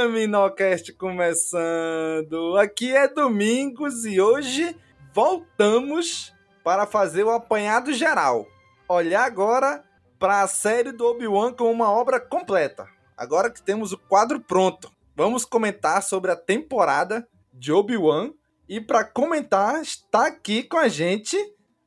Caminocast começando. Aqui é Domingos e hoje voltamos para fazer o apanhado geral. Olhar agora para a série do Obi-Wan como uma obra completa. Agora que temos o quadro pronto, vamos comentar sobre a temporada de Obi-Wan. E para comentar, está aqui com a gente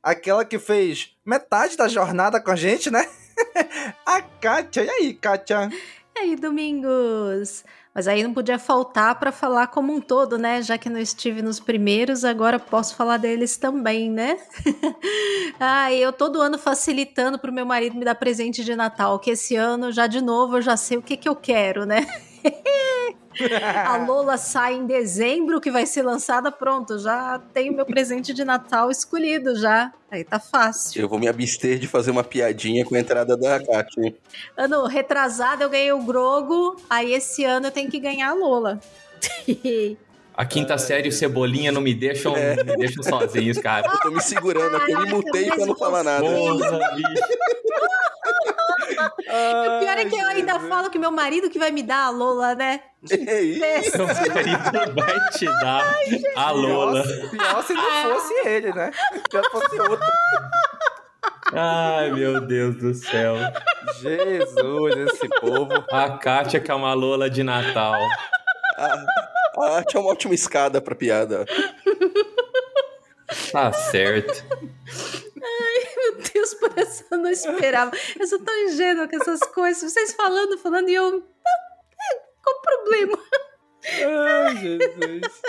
aquela que fez metade da jornada com a gente, né? a Kátia. E aí, Kátia? E aí, Domingos? Mas aí não podia faltar para falar como um todo, né? Já que não estive nos primeiros, agora posso falar deles também, né? ah, eu todo ano facilitando pro meu marido me dar presente de Natal, que esse ano já de novo eu já sei o que que eu quero, né? A Lola sai em dezembro, que vai ser lançada, pronto, já tenho meu presente de Natal escolhido já. Aí tá fácil. Eu vou me abster de fazer uma piadinha com a entrada da Kátia. Ano retrasado eu ganhei o Grogo, aí esse ano eu tenho que ganhar a Lola. A quinta série e o Cebolinha não me deixam, é. me deixam sozinhos, cara. Eu tô me segurando aqui, me mutei pra não falar nada. Porra, bicho. e o pior é que eu ainda falo que meu marido que vai me dar a Lola, né? É isso. Meu marido vai te dar Ai, a Lola. Pior, pior se não fosse ele, né? Se fosse outro. Ai, meu Deus do céu. Jesus, esse povo. A Kátia que é uma Lola de Natal. A, a arte é uma ótima escada pra piada. Tá certo. Ai, meu Deus, por essa eu não esperava. Eu sou tão ingênua com essas coisas. Vocês falando, falando e eu. Qual o problema? Ai, Jesus.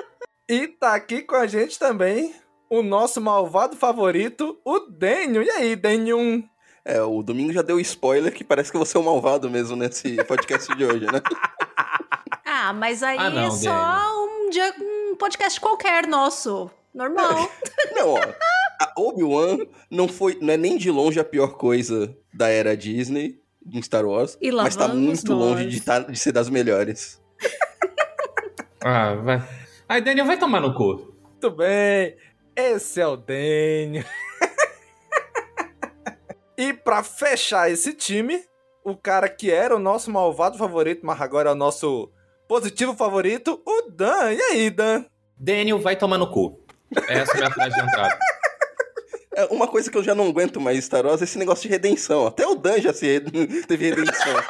E tá aqui com a gente também o nosso malvado favorito, o Daniel. E aí, Daniel? É, o Domingo já deu spoiler que parece que você é o malvado mesmo nesse podcast de hoje, né? Ah, mas aí ah, não, é só um, dia, um podcast qualquer nosso. Normal. não, ó. A Obi-Wan não foi, não é nem de longe a pior coisa da era Disney em Star Wars, e mas tá muito nós. longe de, tá, de ser das melhores. ah, vai. Aí, Daniel, vai tomar no cu. Muito bem. Esse é o Daniel. e pra fechar esse time, o cara que era o nosso malvado favorito, mas agora é o nosso positivo favorito, o Dan. E aí, Dan? Daniel vai tomar no cu. Essa é a minha frase de entrada. É uma coisa que eu já não aguento mais Star Wars é esse negócio de redenção. Até o Dan já se teve redenção.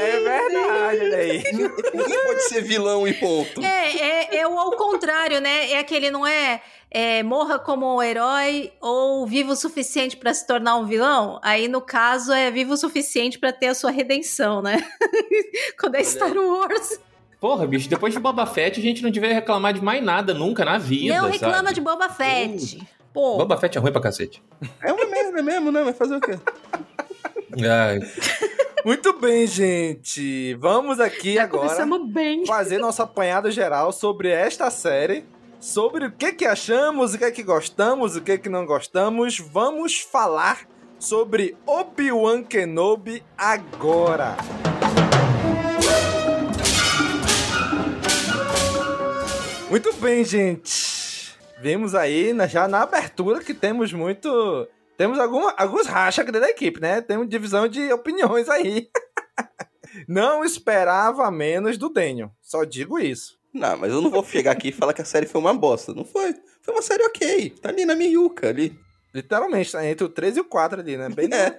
É verdade, olha aí. Ninguém pode ser vilão e ponto. É, é, é o ao contrário, né? É aquele, não é, é morra como um herói ou vivo o suficiente para se tornar um vilão? Aí, no caso, é vivo o suficiente para ter a sua redenção, né? Quando é Star Wars. Porra, bicho, depois de Boba Fett, a gente não devia reclamar de mais nada nunca na vida. Não reclama sabe? de Boba Fett. Uh, Pô. Boba Fett é ruim pra cacete. É uma merda mesmo, né? Vai fazer o quê? Ai. Muito bem, gente. Vamos aqui Já agora bem. fazer nosso apanhado geral sobre esta série, sobre o que que achamos, o que que gostamos, o que que não gostamos. Vamos falar sobre Obi-Wan Kenobi agora. Muito bem, gente. Vimos aí já na abertura que temos muito. Temos alguma, alguns rachas aqui da equipe, né? Temos divisão de opiniões aí. Não esperava menos do Daniel. Só digo isso. Não, mas eu não vou chegar aqui e falar que a série foi uma bosta. Não foi. Foi uma série ok. Tá ali na miúca ali. Literalmente, tá entre o 3 e o 4 ali, né? Bem. É.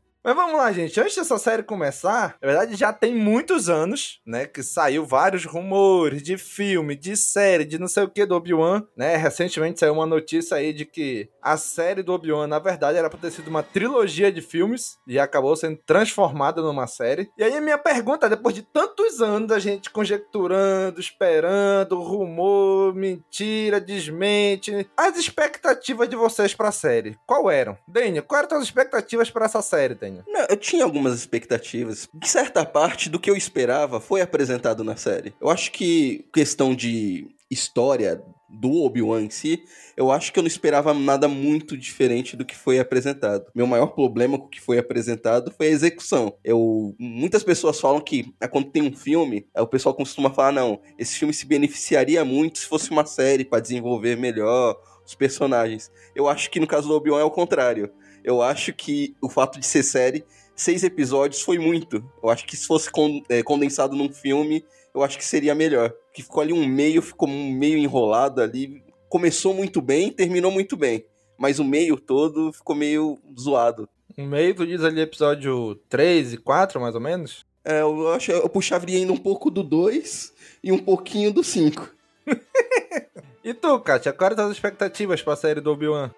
Mas vamos lá, gente. Antes dessa série começar, na verdade já tem muitos anos, né, que saiu vários rumores de filme, de série, de não sei o que do Obi-Wan, né? Recentemente saiu uma notícia aí de que a série do Obi-Wan, na verdade, era para ter sido uma trilogia de filmes e acabou sendo transformada numa série. E aí a minha pergunta, depois de tantos anos a gente conjecturando, esperando, rumor, mentira, desmente, as expectativas de vocês para a série, qual eram? Daniel, quais eram as expectativas para essa série, Daniel? Não, eu tinha algumas expectativas. De certa parte do que eu esperava foi apresentado na série. Eu acho que questão de história do Obi-Wan em si, eu acho que eu não esperava nada muito diferente do que foi apresentado. Meu maior problema com o que foi apresentado foi a execução. Eu, muitas pessoas falam que ah, quando tem um filme, o pessoal costuma falar não, esse filme se beneficiaria muito se fosse uma série para desenvolver melhor os personagens. Eu acho que no caso do Obi-Wan é o contrário. Eu acho que o fato de ser série, seis episódios foi muito. Eu acho que se fosse é, condensado num filme, eu acho que seria melhor. Que ficou ali um meio, ficou um meio enrolado ali. Começou muito bem, terminou muito bem. Mas o meio todo ficou meio zoado. O meio, tu diz ali episódio 3 e 4, mais ou menos? É, eu acho eu puxaria ainda um pouco do 2 e um pouquinho do 5. e tu, Kátia, quais as expectativas pra série do Obi-Wan?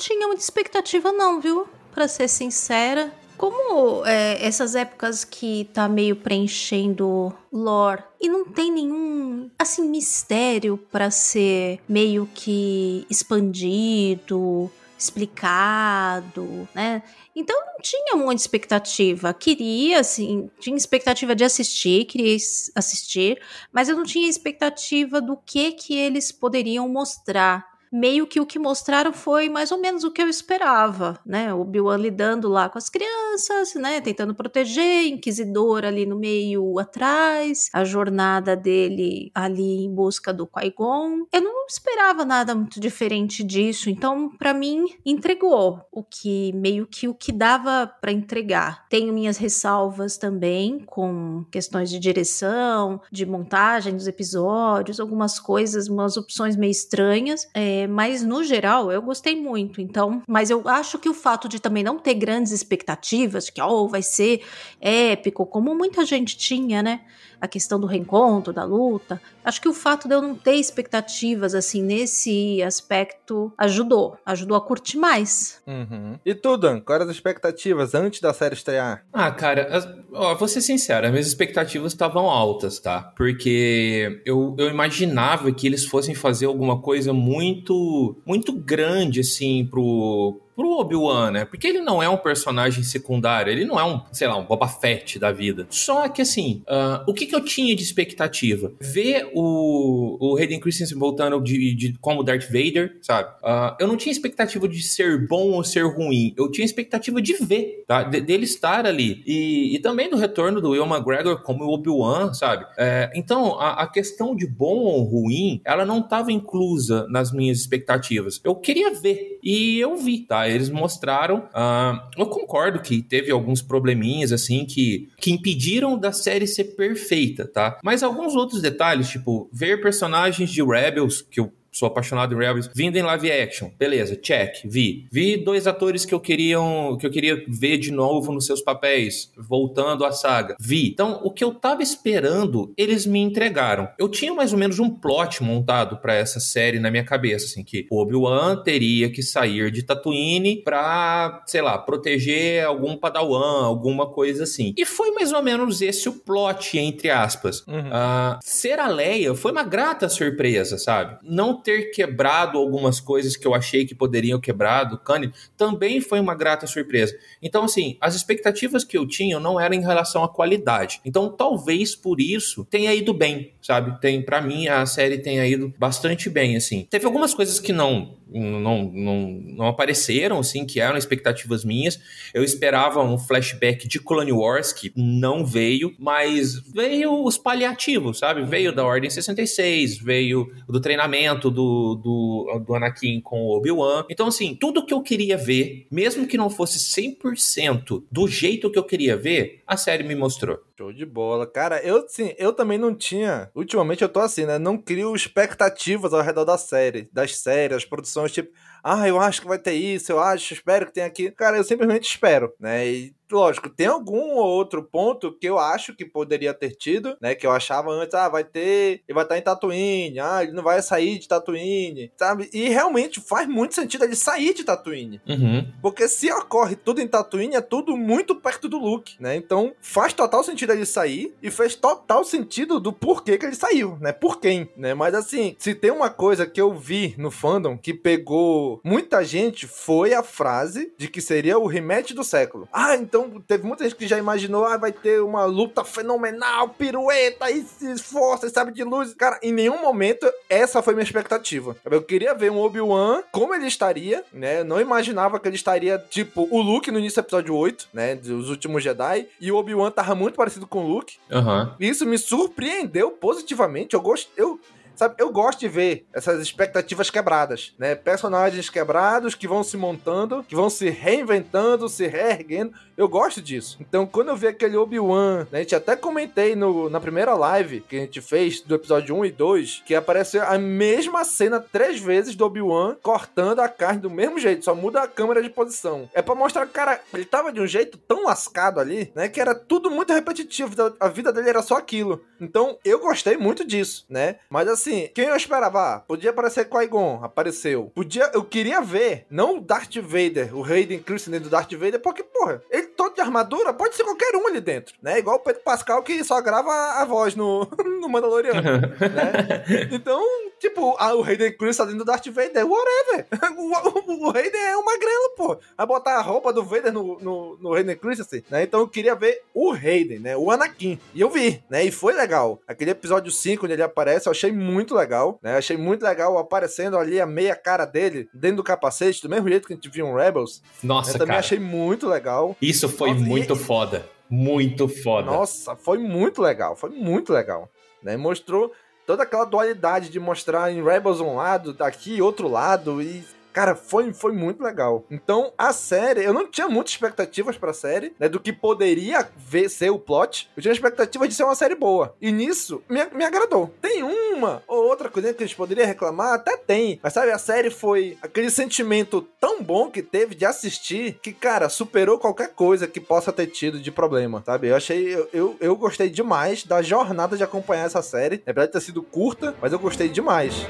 tinha muita expectativa, não, viu? Pra ser sincera. Como é, essas épocas que tá meio preenchendo lore e não tem nenhum, assim, mistério para ser meio que expandido, explicado, né? Então não tinha muita expectativa. Queria, assim, tinha expectativa de assistir, queria assistir, mas eu não tinha expectativa do que que eles poderiam mostrar meio que o que mostraram foi mais ou menos o que eu esperava, né? O Obi-Wan lidando lá com as crianças, né? Tentando proteger, Inquisidor ali no meio atrás, a jornada dele ali em busca do Qui-Gon. Eu não esperava nada muito diferente disso, então para mim entregou o que meio que o que dava para entregar. Tenho minhas ressalvas também com questões de direção, de montagem dos episódios, algumas coisas, umas opções meio estranhas. É, mas no geral eu gostei muito. Então, mas eu acho que o fato de também não ter grandes expectativas, que oh, vai ser épico, como muita gente tinha, né? A questão do reencontro, da luta. Acho que o fato de eu não ter expectativas assim nesse aspecto ajudou, ajudou a curtir mais. Uhum. E tu, Dan, quais as expectativas antes da série estrear? Ah, cara, as, ó, vou ser sincero, as minhas expectativas estavam altas, tá? Porque eu, eu imaginava que eles fossem fazer alguma coisa muito, muito grande, assim, pro, pro Obi-Wan, né? Porque ele não é um personagem secundário, ele não é um, sei lá, um Boba Fett da vida. Só que assim, uh, o que, que eu tinha de expectativa? Ver o, o Hayden Christensen voltando de, de como Darth Vader, sabe? Uh, eu não tinha expectativa de ser bom ou ser ruim, eu tinha expectativa de ver, tá? De, dele estar ali. E, e também do retorno do Will McGregor como Obi-Wan, sabe? É, então, a, a questão de bom ou ruim, ela não estava inclusa nas minhas expectativas. Eu queria ver, e eu vi, tá? Eles mostraram. Uh, eu concordo que teve alguns probleminhas, assim, que, que impediram da série ser perfeita, tá? Mas alguns outros detalhes, tipo, ver personagens de Rebels, que eu sou apaixonado em Rebels, vindo em live action, beleza, check, vi. Vi dois atores que eu queriam, que eu queria ver de novo nos seus papéis, voltando à saga, vi. Então, o que eu tava esperando, eles me entregaram. Eu tinha mais ou menos um plot montado para essa série na minha cabeça, assim, que Obi-Wan teria que sair de Tatooine pra, sei lá, proteger algum padawan, alguma coisa assim. E foi mais ou menos esse o plot, entre aspas. Uhum. Uh, ser a Leia foi uma grata surpresa, sabe? Não ter quebrado algumas coisas que eu achei que poderiam quebrar do Kanye também foi uma grata surpresa. Então, assim, as expectativas que eu tinha não eram em relação à qualidade. Então, talvez por isso tenha ido bem, sabe? Tem, para mim, a série tenha ido bastante bem, assim. Teve algumas coisas que não não, não, não apareceram, assim, que eram expectativas minhas. Eu esperava um flashback de Clone Wars, que não veio, mas veio os paliativos, sabe? Veio da Ordem 66, veio do treinamento do, do, do Anakin com o Obi-Wan. Então, assim, tudo que eu queria ver, mesmo que não fosse 100% do jeito que eu queria ver, a série me mostrou. Show de bola. Cara, eu sim, eu também não tinha. Ultimamente eu tô assim, né? Não crio expectativas ao redor da série, das séries, das produções, tipo, ah, eu acho que vai ter isso, eu acho, espero que tenha aqui. Cara, eu simplesmente espero, né? E lógico, tem algum outro ponto que eu acho que poderia ter tido, né? Que eu achava antes, ah, vai ter, ele vai estar em Tatooine, ah, ele não vai sair de Tatooine, sabe? E realmente faz muito sentido ele sair de Tatooine. Uhum. Porque se ocorre tudo em Tatooine, é tudo muito perto do Luke, né? Então faz total sentido ele sair e fez total sentido do porquê que ele saiu, né? Por quem, né? Mas assim, se tem uma coisa que eu vi no fandom que pegou muita gente, foi a frase de que seria o rematch do século. Ah, então então, teve muita gente que já imaginou, ah, vai ter uma luta fenomenal, pirueta e força, sabe, de luz. Cara, em nenhum momento essa foi minha expectativa. Eu queria ver um Obi-Wan como ele estaria, né? Eu não imaginava que ele estaria, tipo, o Luke no início do episódio 8, né? Dos últimos Jedi. E o Obi-Wan tava muito parecido com o Luke. Uhum. Isso me surpreendeu positivamente. Eu gosto. Eu, Sabe, eu gosto de ver essas expectativas quebradas, né? Personagens quebrados que vão se montando, que vão se reinventando, se reerguendo. Eu gosto disso. Então, quando eu vi aquele Obi-Wan, né, a gente até comentei no, na primeira live que a gente fez do episódio 1 e 2, que apareceu a mesma cena três vezes do Obi-Wan cortando a carne do mesmo jeito, só muda a câmera de posição. É para mostrar que, cara, ele tava de um jeito tão lascado ali, né, que era tudo muito repetitivo, a vida dele era só aquilo. Então, eu gostei muito disso, né? Mas assim, quem eu esperava? Ah, podia aparecer Qui-Gon, apareceu. Podia, eu queria ver, não o Darth Vader, o Hayden Christensen do Darth Vader, porque, porra, ele todo de armadura, pode ser qualquer um ali dentro, né? Igual o Pedro Pascal que só grava a voz no, no Mandaloriano, né? Então, tipo, ah, o Hayden Chris tá dentro do Darth Vader, whatever. O, o, o Hayden é uma grela, pô. Vai botar a roupa do Vader no, no, no Hayden Christensen, né? Então eu queria ver o Hayden, né? O Anakin. E eu vi, né? E foi legal. Aquele episódio 5, onde ele aparece, eu achei muito legal, né? achei muito legal aparecendo ali a meia cara dele dentro do capacete, do mesmo jeito que a gente viu em Rebels. Nossa, eu também cara. achei muito legal. Isso foi Nossa, muito e- foda. Muito foda. Nossa, foi muito legal, foi muito legal. Né? Mostrou toda aquela dualidade de mostrar em Rebels um lado, daqui outro lado, e. Cara, foi, foi muito legal. Então, a série, eu não tinha muitas expectativas pra série, né? Do que poderia ver, ser o plot. Eu tinha expectativa de ser uma série boa. E nisso, me, me agradou. Tem uma ou outra coisa que a gente poderia reclamar, até tem. Mas sabe, a série foi aquele sentimento tão bom que teve de assistir que, cara, superou qualquer coisa que possa ter tido de problema, sabe? Eu achei, eu, eu, eu gostei demais da jornada de acompanhar essa série. Apesar de ter sido curta, mas eu gostei demais.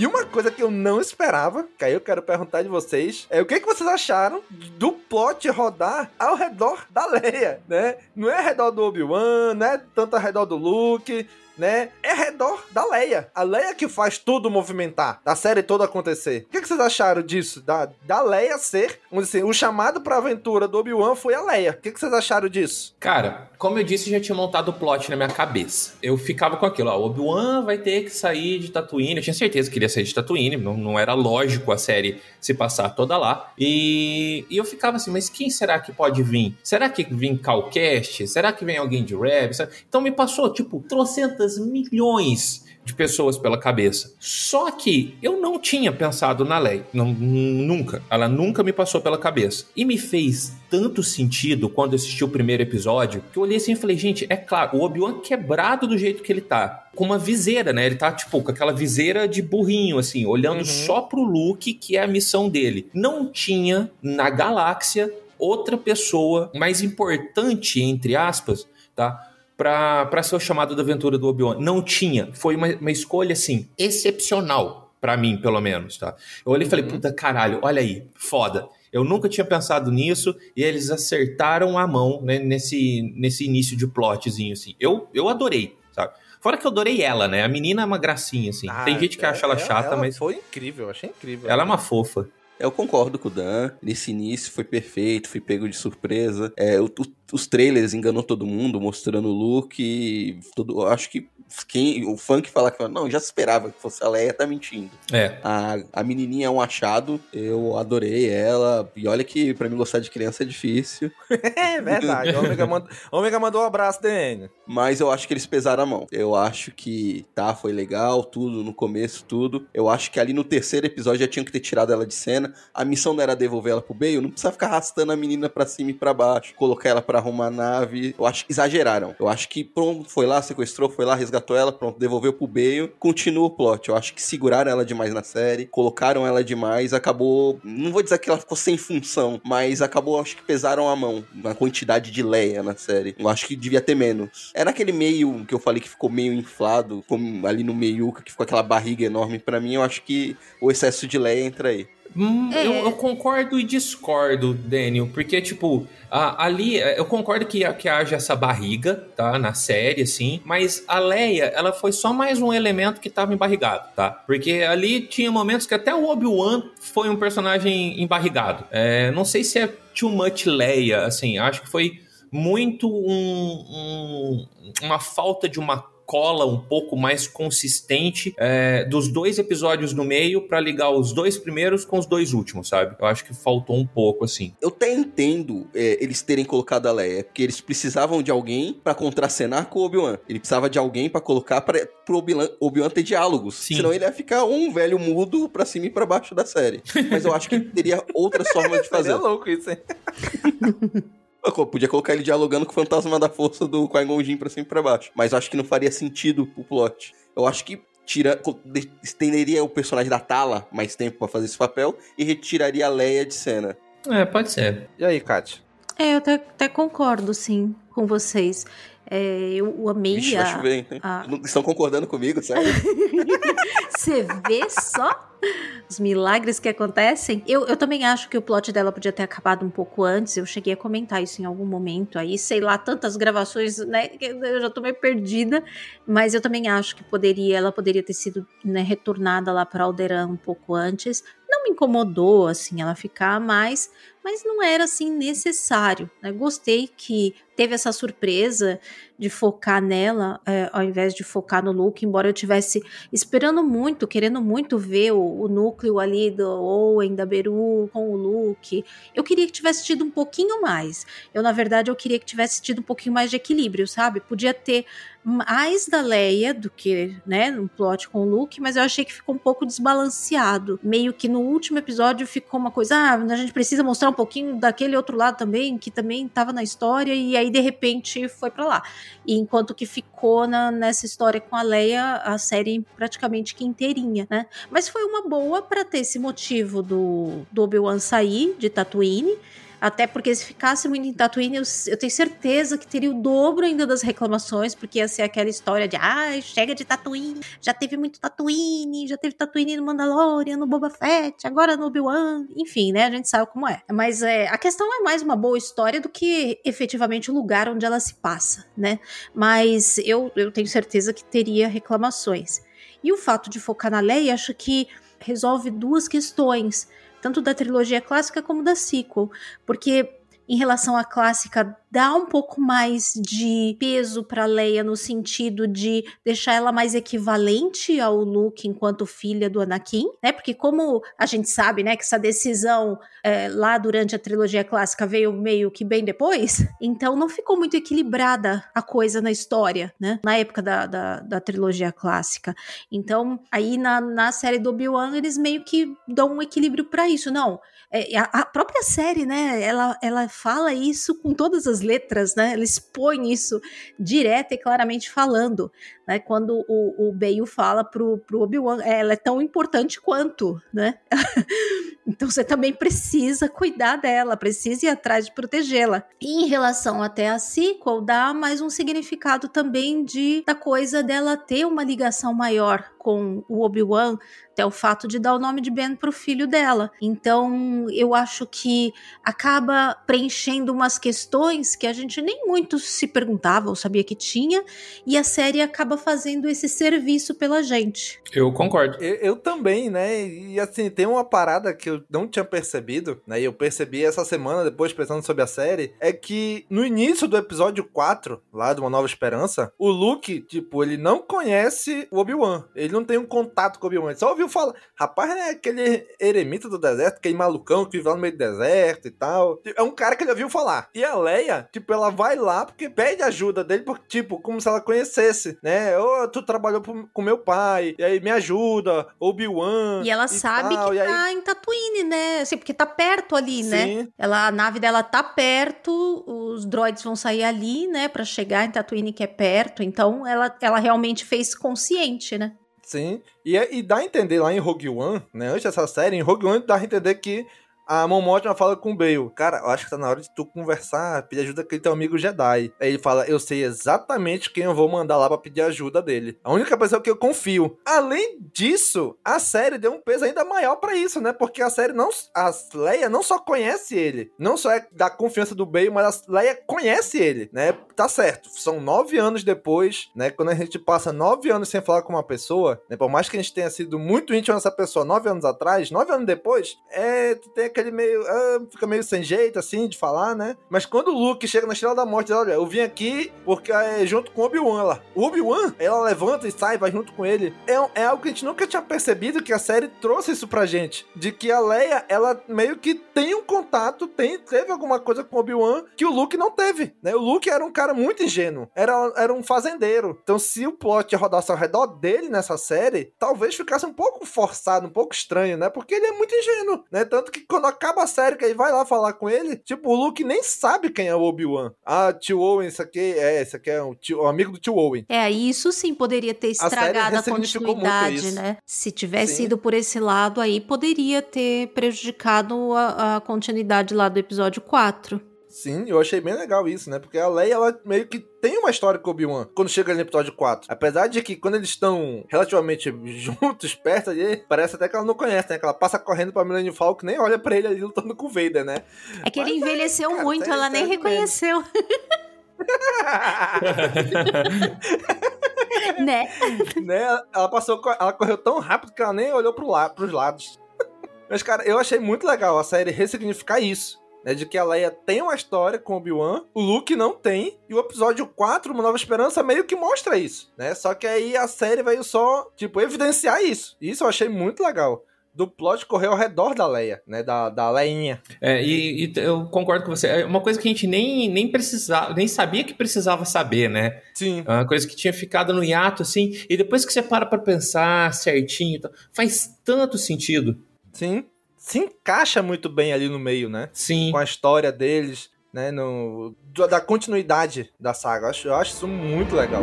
E uma coisa que eu não esperava, que aí eu quero perguntar de vocês, é o que, que vocês acharam do plot rodar ao redor da Leia, né? Não é ao redor do Obi-Wan, não é tanto ao redor do Luke, né? É redor da Leia. A Leia que faz tudo movimentar, da série toda acontecer. O que, que vocês acharam disso? Da, da Leia ser, vamos dizer assim, o chamado pra aventura do Obi-Wan foi a Leia. O que, que vocês acharam disso? Cara, como eu disse, eu já tinha montado o plot na minha cabeça. Eu ficava com aquilo, ó, o Obi-Wan vai ter que sair de Tatooine. Eu tinha certeza que ele ia sair de Tatooine, não, não era lógico a série se passar toda lá. E, e eu ficava assim, mas quem será que pode vir? Será que vem Calcast? Será que vem alguém de Rev? Então me passou, tipo, trocentas milhões de pessoas pela cabeça. Só que eu não tinha pensado na lei. Não, nunca. Ela nunca me passou pela cabeça. E me fez tanto sentido quando assisti o primeiro episódio que eu olhei assim e falei, gente, é claro, o Obi-Wan quebrado do jeito que ele tá. Com uma viseira, né? Ele tá, tipo, com aquela viseira de burrinho, assim, olhando só pro Luke, que é a missão dele. Não tinha na galáxia outra pessoa mais importante, entre aspas, tá? Para ser o chamado da aventura do Obi-Wan. Não tinha. Foi uma, uma escolha, assim, excepcional. Pra mim, pelo menos, tá? Eu olhei e falei, puta caralho, olha aí, foda. Eu nunca tinha pensado nisso e eles acertaram a mão né, nesse, nesse início de plotzinho, assim. Eu, eu adorei, sabe? Fora que eu adorei ela, né? A menina é uma gracinha, assim. Ah, Tem gente que é- acha ela ela- chata, ela mas Foi incrível, achei incrível. ela é uma fofa. Eu concordo com o Dan. Nesse início foi perfeito, fui pego de surpresa. É, o- o- os trailers enganou todo mundo, mostrando o look. Eu acho que quem, o fã que fala que não, já se esperava que fosse a Leia, tá mentindo. É. A, a menininha é um achado, eu adorei ela. E olha que pra mim gostar de criança é difícil. É verdade. O Ômega, mand... Ômega mandou um abraço, DN. Mas eu acho que eles pesaram a mão. Eu acho que, tá, foi legal, tudo, no começo, tudo. Eu acho que ali no terceiro episódio já tinham que ter tirado ela de cena. A missão não era devolver ela pro Bale, não precisa ficar arrastando a menina pra cima e pra baixo, colocar ela pra arrumar a nave. Eu acho que exageraram. Eu acho que, pronto, foi lá, sequestrou, foi lá, resgatou ela, pronto, devolveu pro Bale. Continua o plot. Eu acho que seguraram ela demais na série, colocaram ela demais, acabou. Não vou dizer que ela ficou sem função, mas acabou, acho que pesaram a mão na quantidade de Leia na série. Eu acho que devia ter menos. É naquele meio que eu falei que ficou meio inflado, ali no meiuca, que ficou aquela barriga enorme. Pra mim, eu acho que o excesso de Leia entra aí. Hum, É. eu, eu concordo e discordo, Daniel, porque, tipo, a- ali é, eu concordo que, que haja essa barriga, tá, na série, assim, mas a Leia, ela foi só mais um elemento que tava embarrigado, tá? Porque ali tinha momentos que até o Obi-Wan foi um personagem embarrigado. É, não sei se é too much Leia, assim, acho que foi muito um- um- uma falta de uma cola um pouco mais consistente é, dos dois episódios no meio pra ligar os dois primeiros com os dois últimos, sabe? Eu acho que faltou um pouco, assim. Eu até entendo é, eles terem colocado a Leia, porque eles precisavam de alguém pra contracenar com o Obi-Wan. Ele precisava de alguém pra colocar pra, pro Obi-Wan ter diálogos. Sim. Senão ele ia ficar um velho mudo pra cima e pra baixo da série. Mas eu acho que teria outras formas de fazer. Seria louco isso, hein? Eu podia colocar ele dialogando com o fantasma da força do Qui-Gon Jinn pra cima e pra baixo. Mas eu acho que não faria sentido pro plot. Eu acho que tira, estenderia o personagem da Tala mais tempo pra fazer esse papel e retiraria a Leia de cena. É, pode ser. E aí, Kátia? É, eu até, até concordo, sim, com vocês. É, eu amei Vixe, a- vai chover, hein? a- Estão concordando comigo, sério? Você vê só os milagres que acontecem? Eu, eu também acho que o plot dela podia ter acabado um pouco antes. Eu cheguei a comentar isso em algum momento aí. Sei lá, tantas gravações, né? Eu já tô meio perdida. Mas eu também acho que poderia, ela poderia ter sido né, retornada lá para Alderan um pouco antes. Não me incomodou, assim, ela ficar mais, mas não era, assim, necessário. Né? Gostei que teve essa surpresa de focar nela, é, ao invés de focar no Luke, embora eu tivesse esperando muito, querendo muito ver o, o núcleo ali do Owen, da Beru com o Luke. Eu queria que tivesse tido um pouquinho mais. Eu, na verdade, eu queria que tivesse tido um pouquinho mais de equilíbrio, sabe? Podia ter mais da Leia do que, né, um plot com o Luke, mas eu achei que ficou um pouco desbalanceado. Meio que no último episódio ficou uma coisa, ah, a gente precisa mostrar um pouquinho daquele outro lado também, que também tava na história, e aí de repente foi pra lá. E enquanto que ficou na, nessa história com a Leia, a série praticamente que inteirinha, né? Mas foi uma boa pra ter esse motivo do, do Obi-Wan sair de Tatooine. Até porque se ficasse muito em Tatooine, eu, eu tenho certeza que teria o dobro ainda das reclamações, porque ia ser aquela história de ah, chega de Tatooine, já teve muito Tatooine, já teve Tatooine no Mandalorian, no Boba Fett, agora no Obi-Wan, enfim, né? A gente sabe como é. Mas é, a questão é mais uma boa história do que efetivamente o lugar onde ela se passa, né? Mas eu, eu tenho certeza que teria reclamações. E o fato de focar na Leia, acho que resolve duas questões tanto da trilogia clássica como da sequel, porque em relação à clássica dá um pouco mais de peso para Leia no sentido de deixar ela mais equivalente ao Luke enquanto filha do Anakin, né? Porque como a gente sabe, né, que essa decisão é, lá durante a trilogia clássica veio meio que bem depois, então não ficou muito equilibrada a coisa na história, né? Na época da, da, da trilogia clássica. Então aí na, na série do Obi-Wan eles meio que dão um equilíbrio para isso, não? É, a, a, própria série, né? Ela, ela fala isso com todas as letras, né? Ela expõe isso direta e claramente falando, né? Quando o, o fala pro, pro Obi-Wan, ela é tão importante quanto, né? então você também precisa cuidar dela, precisa ir atrás de protegê-la. E em relação até a sequel, dá mais um significado também de da coisa dela ter uma ligação maior com o Obi-Wan, até o fato de dar o nome de Ben pro filho dela. Então, eu acho que acaba preenchendo umas questões que a gente nem muito se perguntava ou sabia que tinha, e a série acaba fazendo esse serviço pela gente. Eu concordo. Eu, eu também, né? E assim, tem uma parada que eu não tinha percebido, né? E eu percebi essa semana, depois pensando sobre a série, é que no início do episódio 4, lá de Uma Nova Esperança, o Luke, tipo, ele não conhece o Obi-Wan. Ele não tem um contato com o Obi-Wan. Ele só ouviu falar. Rapaz, é aquele eremita do deserto, aquele malucão que vive lá no meio do deserto e tal. É um cara que ele ouviu falar. E a Leia, tipo, ela vai lá porque pede ajuda dele, porque, tipo, como se ela conhecesse, né? Ou tu trabalhou com meu pai, e aí me ajuda, Obi-Wan. E ela e sabe tal, que e aí- tá em Tatooine, né? Assim, porque tá perto ali, né? Sim. Ela, a nave dela tá perto, os droids vão sair ali, né? Pra chegar em Tatooine, que é perto. Então, ela, ela realmente fez consciente, né? Sim. E, é- e dá a entender lá em Rogue One, né? Antes dessa série, em Rogue One dá a entender que a Mon fala com o Bale. Cara, eu acho que tá na hora de tu conversar, pedir ajuda com teu amigo Jedi. Aí ele fala, eu sei exatamente quem eu vou mandar lá pra pedir ajuda dele. A única pessoa que eu confio. Além disso, a série deu um peso ainda maior pra isso, né? Porque a série não... A Leia não só conhece ele, não só é da confiança do Bale, mas a Leia conhece ele, né? Tá certo, são nove anos depois, né? Quando a gente passa nove anos sem falar com uma pessoa, né? Por mais que a gente tenha sido muito íntimo dessa pessoa nove anos atrás, nove anos depois, é, tem aquele meio, ah, fica meio sem jeito, assim, de falar, né? Mas quando o Luke chega na Estrela da Morte, olha, eu vim aqui porque é junto com Obi-Wan lá. O Obi-Wan, ela levanta e sai, vai junto com ele. É, é algo que a gente nunca tinha percebido que a série trouxe isso pra gente. De que a Leia, ela meio que tem um contato, tem, teve alguma coisa com Obi-Wan que o Luke não teve, né? O Luke era um cara muito ingênuo, era, era um fazendeiro. Então se o plot rodasse ao redor dele nessa série, talvez ficasse um pouco forçado, um pouco estranho, né? Porque ele é muito ingênuo, né? Tanto que quando acaba a série, que aí vai lá falar com ele, tipo, o Luke nem sabe quem é o Obi-Wan. Ah, tio Owen, isso aqui é, isso aqui é um, tio, um amigo do tio Owen. É, isso sim poderia ter estragado a, muito continuidade, né? Se tivesse Sim. ido por esse lado aí, poderia ter prejudicado a, a continuidade lá do episódio 4. Sim, eu achei bem legal isso, né? Porque a Leia, ela meio que tem uma história com o Obi-Wan quando chega no episódio 4. Apesar de que quando eles estão relativamente juntos, perto ali, parece até que ela não conhece, né? Que ela passa correndo pra Millennium Falcon, nem olha pra ele ali lutando com o Vader, né? É que ele envelheceu cara, muito, ela nem reconheceu, né? né? Ela passou, ela correu tão rápido que ela nem olhou pro la pros lados. Mas, cara, eu achei muito legal a série ressignificar isso. Né, de que a Leia tem uma história com o Obi-Wan, o Luke não tem, e o episódio 4, Uma Nova Esperança, meio que mostra isso, né? Só que aí a série veio só, tipo, evidenciar isso. Isso eu achei muito legal. Do plot correr ao redor da Leia, né? Da, da Leinha. É, e, e eu concordo com você. É uma coisa que a gente nem, nem precisava, nem sabia que precisava saber, né? Sim. É uma coisa que tinha ficado no hiato, assim, e depois que você para pra pensar certinho, faz tanto sentido. Sim. Se encaixa muito bem ali no meio, né? Sim. Com a história deles, né? No, da continuidade da saga. Eu acho, eu acho isso muito legal.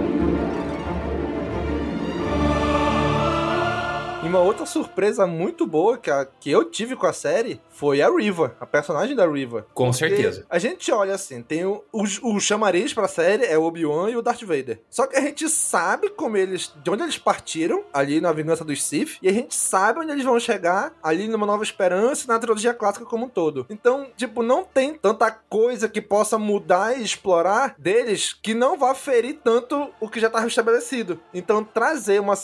E uma outra surpresa muito boa que, a- que eu tive com a série foi a Riva, a personagem da Riva. Com Porque certeza. A gente olha assim, tem o, o, o chamariz pra série é o Obi-Wan e o Darth Vader. Só que a gente sabe como eles, de onde eles partiram, ali na Vingança dos Sith, e a gente sabe onde eles vão chegar, ali numa Nova Esperança e na trilogia clássica como um todo. Então, tipo, não tem tanta coisa que possa mudar e explorar deles que não vá ferir tanto o que já estava estabelecido. Então, trazer uma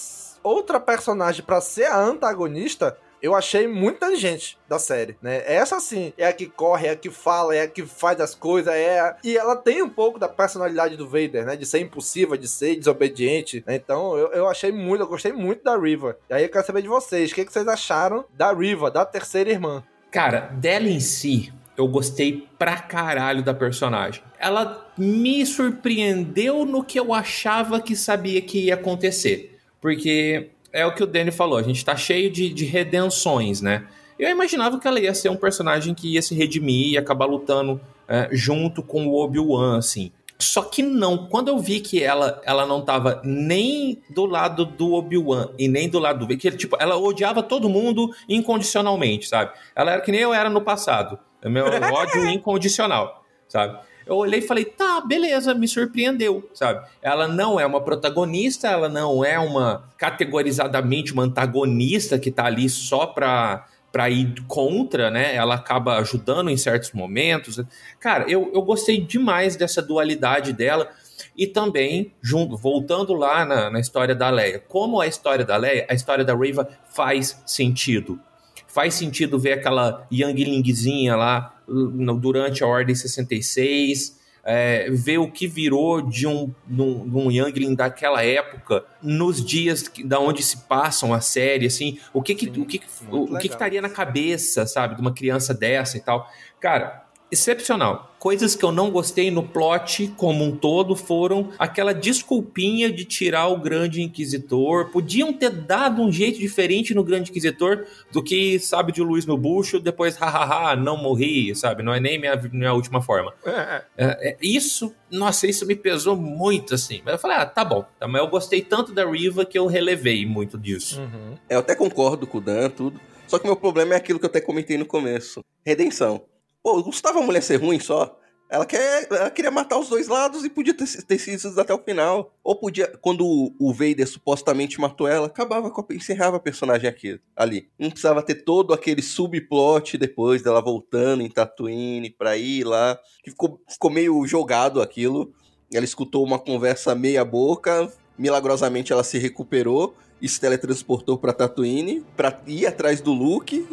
outra personagem pra ser a antagonista eu achei muito inteligente da série, né? Essa sim é a que corre, é a que fala, é a que faz as coisas, é a... e ela tem um pouco da personalidade do Vader, né? De ser impulsiva, de ser desobediente. né? Então eu, eu achei muito, eu gostei muito da Riva. E aí eu quero saber de vocês, o que, que vocês acharam da Riva, da terceira irmã? Cara, dela em si, eu gostei pra caralho da personagem. Ela me surpreendeu no que eu achava que sabia que ia acontecer. Porque é o que o Danny falou, a gente tá cheio de, de redenções, né? Eu imaginava que ela ia ser um personagem que ia se redimir e acabar lutando é, junto com o Obi-Wan, assim. Só que não, quando eu vi que ela, ela não tava nem do lado do Obi-Wan e nem do lado do Vader, que, tipo, ela odiava todo mundo incondicionalmente, sabe? Ela era que nem eu era no passado, é meu ódio incondicional, sabe? Eu olhei e falei, tá, beleza, me surpreendeu, sabe? Ela não é uma protagonista, ela não é uma categorizadamente uma antagonista que tá ali só pra, pra ir contra, né? Ela acaba ajudando em certos momentos. Cara, eu, eu gostei demais dessa dualidade dela. E também, junto, voltando lá na, na história da Leia, como a história da Leia, a história da Reva faz sentido. Faz sentido ver aquela Younglingzinha lá durante a Ordem 66, é, ver o que virou de um, de um, de um Youngling daquela época, nos dias que, da onde se passam a série, assim, o que que, Sim, o que, o, o que, que estaria na cabeça, sabe, de uma criança dessa e tal. Cara, excepcional. Coisas que eu não gostei no plot como um todo foram aquela desculpinha de tirar o Grande Inquisitor. Podiam ter dado um jeito diferente no Grande Inquisitor do que, sabe, de Luiz no bucho, depois, hahaha, não morri, sabe? Não é nem minha, minha última forma. É, é. é, é isso, nossa, isso me pesou muito, assim. Mas eu falei, ah, tá bom. Tá, mas eu gostei tanto da Riva que eu relevei muito disso. Uhum. Eu até concordo com o Dan, tudo. Só que o meu problema é aquilo que eu até comentei no começo. Redenção. Pô, gostava a mulher ser ruim só. Ela, quer, ela queria matar os dois lados e podia ter, ter sido até o final. Ou podia, quando o Vader supostamente matou ela, acabava com a, encerrava a personagem aqui, ali. Não precisava ter todo aquele subplot depois dela voltando em Tatooine pra ir lá. Que ficou, ficou meio jogado aquilo. Ela escutou uma conversa meia boca, milagrosamente ela se recuperou e se teletransportou para Tatooine para ir atrás do Luke.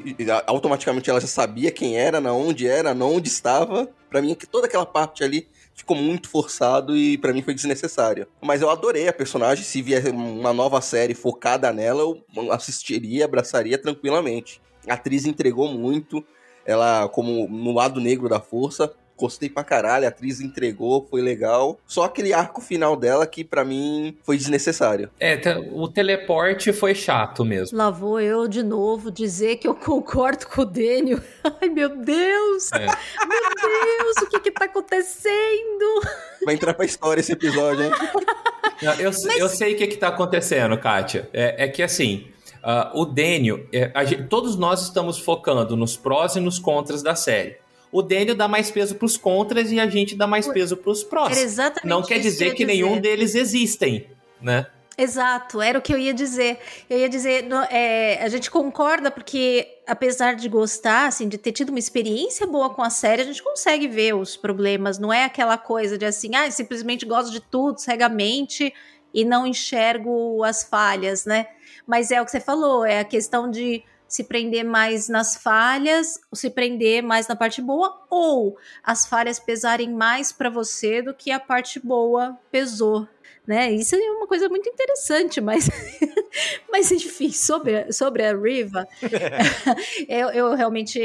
automaticamente ela já sabia quem era, na onde era, na onde estava. Para mim, toda aquela parte ali ficou muito forçado e para mim foi desnecessário. Mas eu adorei a personagem. Se vier uma nova série focada nela, eu assistiria, abraçaria tranquilamente. A atriz entregou muito. Ela, como no lado negro da força, gostei pra caralho, a atriz entregou, foi legal. Só aquele arco final dela que para mim foi desnecessário. É, o teleporte foi chato mesmo. Lá vou eu de novo dizer que eu concordo com o Daniel. Ai, meu Deus! É. Meu Deus, o que que tá acontecendo? Vai entrar pra história esse episódio, hein? Não, eu, Mas... eu sei o que que tá acontecendo, Kátia. É, é que assim, uh, o Daniel, é, gente, todos nós estamos focando nos prós e nos contras da série o Daniel dá mais peso pros contras e a gente dá mais peso pros prós. Era exatamente Não quer dizer que, que nenhum deles existem, né? Exato, era o que eu ia dizer. Eu ia dizer, é, a gente concorda porque, apesar de gostar, assim, de ter tido uma experiência boa com a série, a gente consegue ver os problemas. Não é aquela coisa de assim, ah, simplesmente gosto de tudo cegamente e não enxergo as falhas, né? Mas é o que você falou, é a questão de se prender mais nas falhas, se prender mais na parte boa, ou as falhas pesarem mais para você do que a parte boa pesou né? Isso é uma coisa muito interessante, mas, mas enfim, sobre, sobre a Riva, eu, eu, realmente,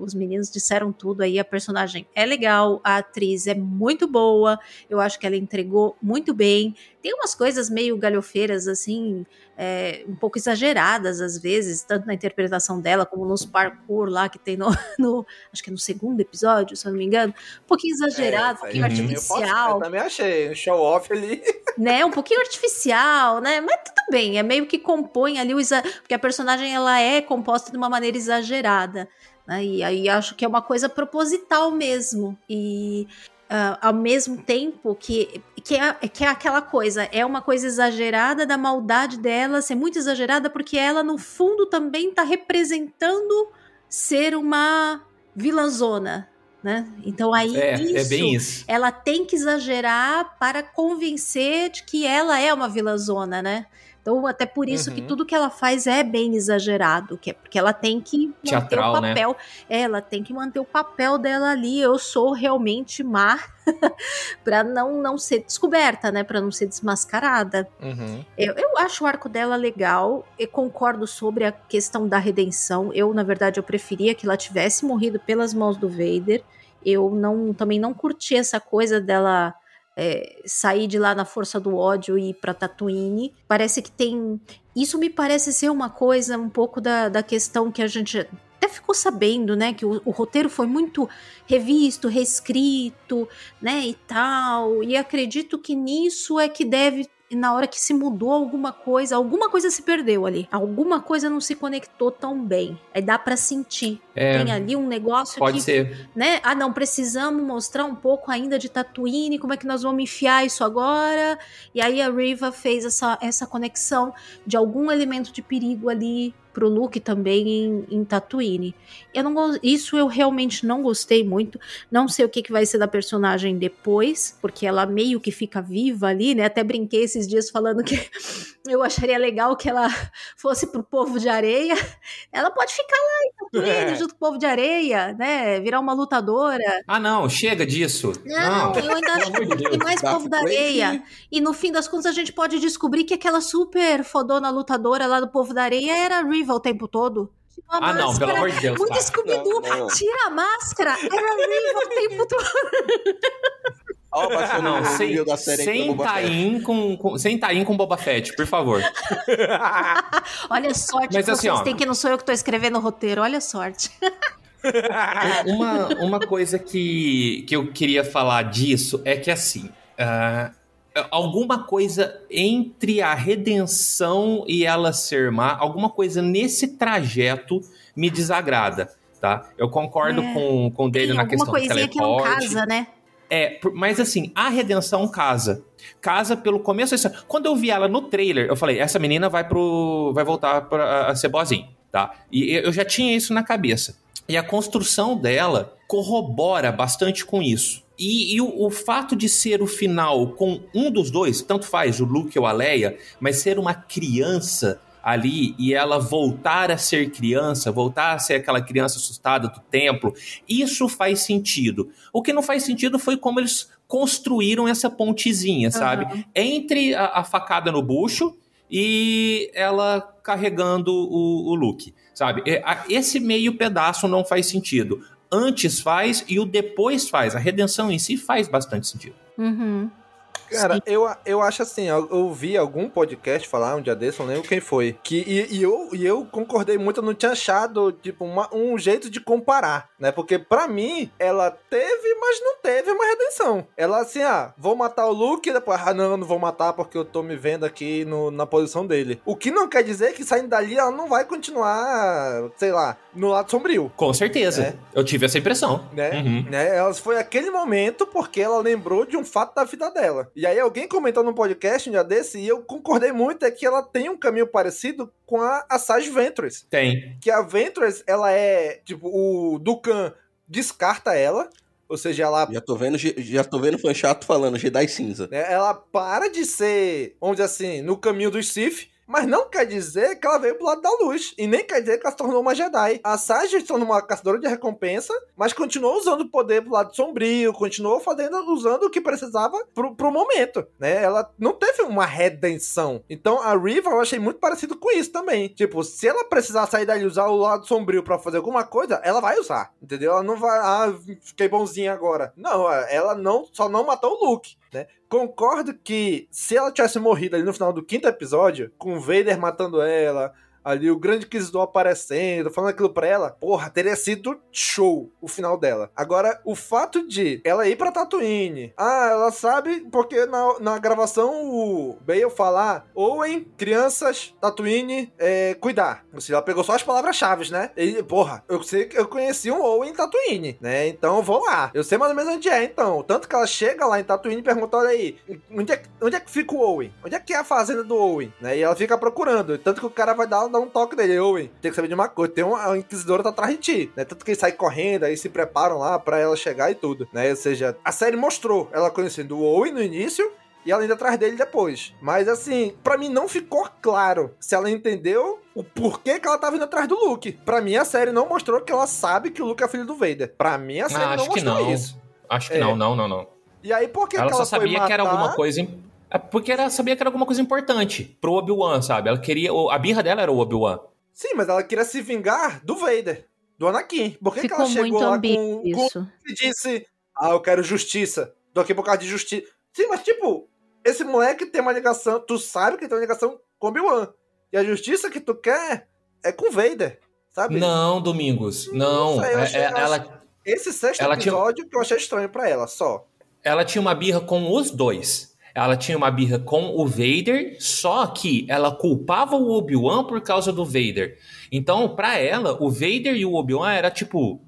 os meninos disseram tudo aí, a personagem é legal, a atriz é muito boa, eu acho que ela entregou muito bem, tem umas coisas meio galhofeiras, assim, é, um pouco exageradas às vezes, tanto na interpretação dela como nos parkour lá que tem no, no acho que é no segundo episódio, se eu não me engano, um pouquinho exagerado, é, um pouquinho artificial. Eu, posso, eu também achei, um show off ali. Né, um pouquinho artificial, né? Mas tudo bem, é meio que compõe ali o exa... porque a personagem ela é composta de uma maneira exagerada. Né? E aí acho que é uma coisa proposital mesmo. E Uh, ao mesmo tempo que, que, é, que é aquela coisa, é uma coisa exagerada da maldade dela ser muito exagerada, porque ela, no fundo, também está representando ser uma vilãzona, né? Então aí é, isso, é isso. ela tem que exagerar para convencer de que ela é uma vilãzona, né? Então, até por isso uhum. que tudo que ela faz é bem exagerado, que é porque ela tem que Teatral, manter o né? papel. Né? Ela tem que manter o papel dela ali. Eu sou realmente má para não, não ser descoberta, né? Para não ser desmascarada. Uhum. Eu, eu acho o arco dela legal. Eu concordo sobre a questão da redenção. Eu, na verdade, eu preferia que ela tivesse morrido pelas mãos do Vader. Eu não também não curti essa coisa dela é, sair de lá na força do ódio e ir pra Tatooine. Parece que tem. Isso me parece ser uma coisa um pouco da, da questão que a gente até ficou sabendo, né, que o, o, roteiro foi muito revisto, reescrito, né, e tal. E acredito que nisso é que deve na hora que se mudou alguma coisa, alguma coisa se perdeu ali. Alguma coisa não se conectou tão bem. Aí dá para sentir. É, Tem ali um negócio Pode que, ser. né? Ah, não, precisamos mostrar um pouco ainda de Tatooine, como é que nós vamos enfiar isso agora? E aí a Riva fez essa, essa conexão de algum elemento de perigo ali pro Luke também em, em Tatooine. Eu não, isso eu realmente não gostei muito. Não sei o que, que vai ser da personagem depois, porque ela meio que fica viva ali, né? Até brinquei esses dias falando que eu acharia legal que ela fosse pro povo de areia. Ela pode ficar lá em Tatooine, É. junto com o povo de areia, né? Virar uma lutadora. Ah, não, chega disso. Não, eu ainda acho que tem mais Darth povo da areia. E no fim das contas a gente pode descobrir que aquela super fodona lutadora lá do povo da areia era a Riva o tempo todo. Tipo, a Ah, não, pelo amor de Deus, Muito tá. Scooby-Doo. Tira a máscara. Era a Riva o tempo todo. Ó, Ah, baixando não, o sem, nível da série sem Boba Fett. taim com, com, sem taim com Boba Fett, por favor. Olha a sorte Mas que assim, vocês ó. têm que não sou eu que tô escrevendo o roteiro. Olha a sorte. Uma, uma coisa que, que eu queria falar disso é que, assim, ah, alguma coisa entre a redenção e ela ser má, alguma coisa nesse trajeto me desagrada, tá? Eu concordo É. com, com o dele na questão do coisinha que não teleporte. casa, né? É, mas assim, a redenção casa. Casa pelo começo. Quando eu vi ela no trailer, eu falei, essa menina vai pro. vai voltar pra, a ser boazinha, tá? E eu já tinha isso na cabeça. E a construção dela corrobora bastante com isso. E, e o, o fato de ser o final com um dos dois, tanto faz o Luke ou a Leia, mas ser uma criança ali e ela voltar a ser criança, voltar a ser aquela criança assustada do templo, isso faz sentido. O que não faz sentido foi como eles construíram essa pontezinha, sabe? Entre a, a facada no bucho e ela carregando o, o Luke, sabe? É, Esse meio pedaço não faz sentido. Antes faz e o depois faz. A redenção em si faz bastante sentido. Uhum. Cara, eu, eu acho assim, eu, eu vi algum podcast falar um dia desse, não lembro quem foi. Que, e, e eu, e eu concordei muito, eu não tinha achado, tipo, uma- um jeito de comparar, né? Porque pra mim, ela teve, mas não teve uma redenção. Ela assim, ah, vou matar o Luke, e depois, ah, não, não vou matar porque eu tô me vendo aqui no- na posição dele. O que não quer dizer que saindo dali ela não vai continuar, sei lá, no lado sombrio. Com certeza. É. Eu tive essa impressão. né? Uhum. né? Ela foi aquele momento porque ela lembrou de um fato da vida dela. E aí alguém comentou no podcast um dia desse e eu concordei muito é que ela tem um caminho parecido com a, a Sage Ventress. Tem. Que a Ventress, ela é, tipo, o Dukan descarta ela, ou seja, ela Já tô vendo, já tô vendo fã chato falando Jedi cinza. né, ela para de ser, vamos dizer assim, no caminho dos Sith, mas não quer dizer que ela veio pro lado da luz. E nem quer dizer que ela se tornou uma Jedi. A Sage se tornou uma caçadora de recompensa, mas continuou usando o poder pro lado sombrio, continuou fazendo, usando o que precisava pro, pro momento, né? Ela não teve uma redenção. Então a Riva eu achei muito parecido com isso também. Tipo, se ela precisar sair dali e usar o lado sombrio pra fazer alguma coisa, ela vai usar, entendeu? Ela não vai, ah, fiquei bonzinha agora. Não, ela não, só não matou o Luke, né? Concordo que se ela tivesse morrido ali no final do quinto episódio, com Vader matando ela, ali o grande Inquisidor aparecendo, falando aquilo pra ela, porra, teria sido show o final dela. Agora, o fato de ela ir pra Tatooine, ah, ela sabe porque na, na gravação o Bale falar, Owen, crianças, Tatooine, é, cuidar. Ou seja, ela pegou só as palavras-chave, né? E, porra, eu sei que eu conheci um Owen em Tatooine, né? Então vou lá. Eu sei mais ou menos onde é, então. Tanto que ela chega lá em Tatooine e pergunta, olha aí, onde é, onde é que fica o Owen? Onde é que é a fazenda do Owen? Né? E ela fica procurando. Tanto que o cara vai dar, dar um toque dele, Owen, tem que saber de uma coisa, tem uma a Inquisidora tá atrás de ti, né? Tanto que ele sai correndo, aí se preparam lá pra ela chegar e tudo, né? Ou seja, a série mostrou ela conhecendo o Owen no início, e ela indo atrás dele depois. Mas assim, pra mim não ficou claro se ela entendeu o porquê que ela tava indo atrás do Luke. Pra mim a série não mostrou que ela sabe que o Luke é filho do Vader. Pra mim a série Ah, não acho que mostrou não. isso. Acho que É. não, não, não, não. E aí por que, ela que só ela foi sabia que era matar? alguma coisa. Porque ela sabia que era alguma coisa importante pro Obi-Wan, sabe? Ela queria. o- A birra dela era o Obi-Wan. Sim, mas ela queria se vingar do Vader, do Anakin. Por que, que ela chegou lá com, com isso. e disse: Ah, eu quero justiça. Tô aqui por causa de justiça. Sim, mas tipo, esse moleque tem uma ligação. Tu sabe que tem uma ligação com Obi-Wan. E a justiça que tu quer é com o Vader. Sabe? Não, Domingos. Não. sei, eu É- achei- é- ela, Esse sexto ela tinha- episódio que eu achei estranho pra ela, só. ela tinha uma birra com os dois. Ela tinha uma birra com o Vader, só que ela culpava o Obi-Wan por causa do Vader. Então, para ela, o Vader e o Obi-Wan era tipo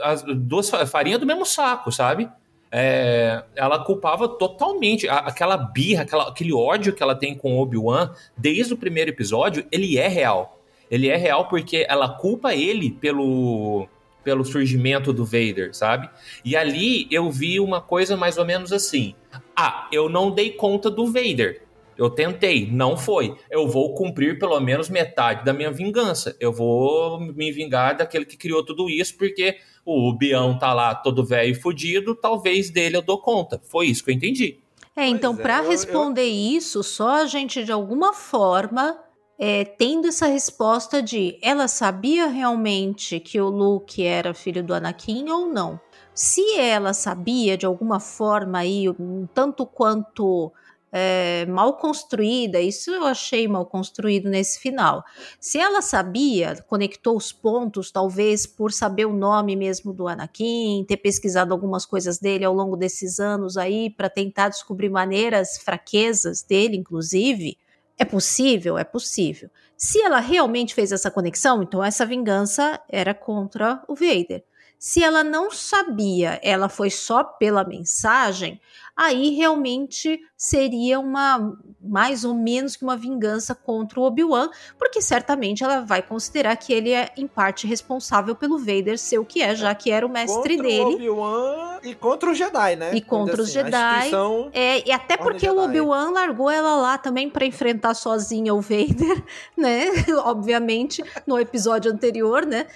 as duas farinhas do mesmo saco, sabe? É, ela culpava totalmente aquela birra, aquela, aquele ódio que ela tem com o Obi-Wan desde o primeiro episódio, ele é real. Ele é real porque ela culpa ele pelo pelo surgimento do Vader, sabe? E ali eu vi uma coisa mais ou menos assim: ah, eu não dei conta do Vader. Eu tentei, não foi. Eu vou cumprir pelo menos metade da minha vingança. Eu vou me vingar daquele que criou tudo isso, porque o Bião tá lá todo velho e fudido, talvez dele eu dou conta. Foi isso que eu entendi. É, então, para responder eu... isso, só a gente de alguma forma é, tendo essa resposta de ela sabia realmente que o Luke era filho do Anakin ou não. Se ela sabia de alguma forma aí, um tanto quanto é, mal construída, isso eu achei mal construído nesse final. Se ela sabia, conectou os pontos, talvez por saber o nome mesmo do Anakin, ter pesquisado algumas coisas dele ao longo desses anos aí, para tentar descobrir maneiras, fraquezas dele, inclusive. É possível? É possível. Se ela realmente fez essa conexão, então essa vingança era contra o Vader. Se ela não sabia, ela foi só pela mensagem, aí realmente seria uma mais ou menos que uma vingança contra o Obi-Wan, porque certamente ela vai considerar que ele é em parte responsável pelo Vader ser o que é, já que era o mestre contra dele. O Obi-Wan e contra o Jedi, né? E contra os assim, Jedi. É, e até porque o Obi-Wan largou ela lá também para enfrentar sozinha o Vader, né? Obviamente, no episódio anterior, né?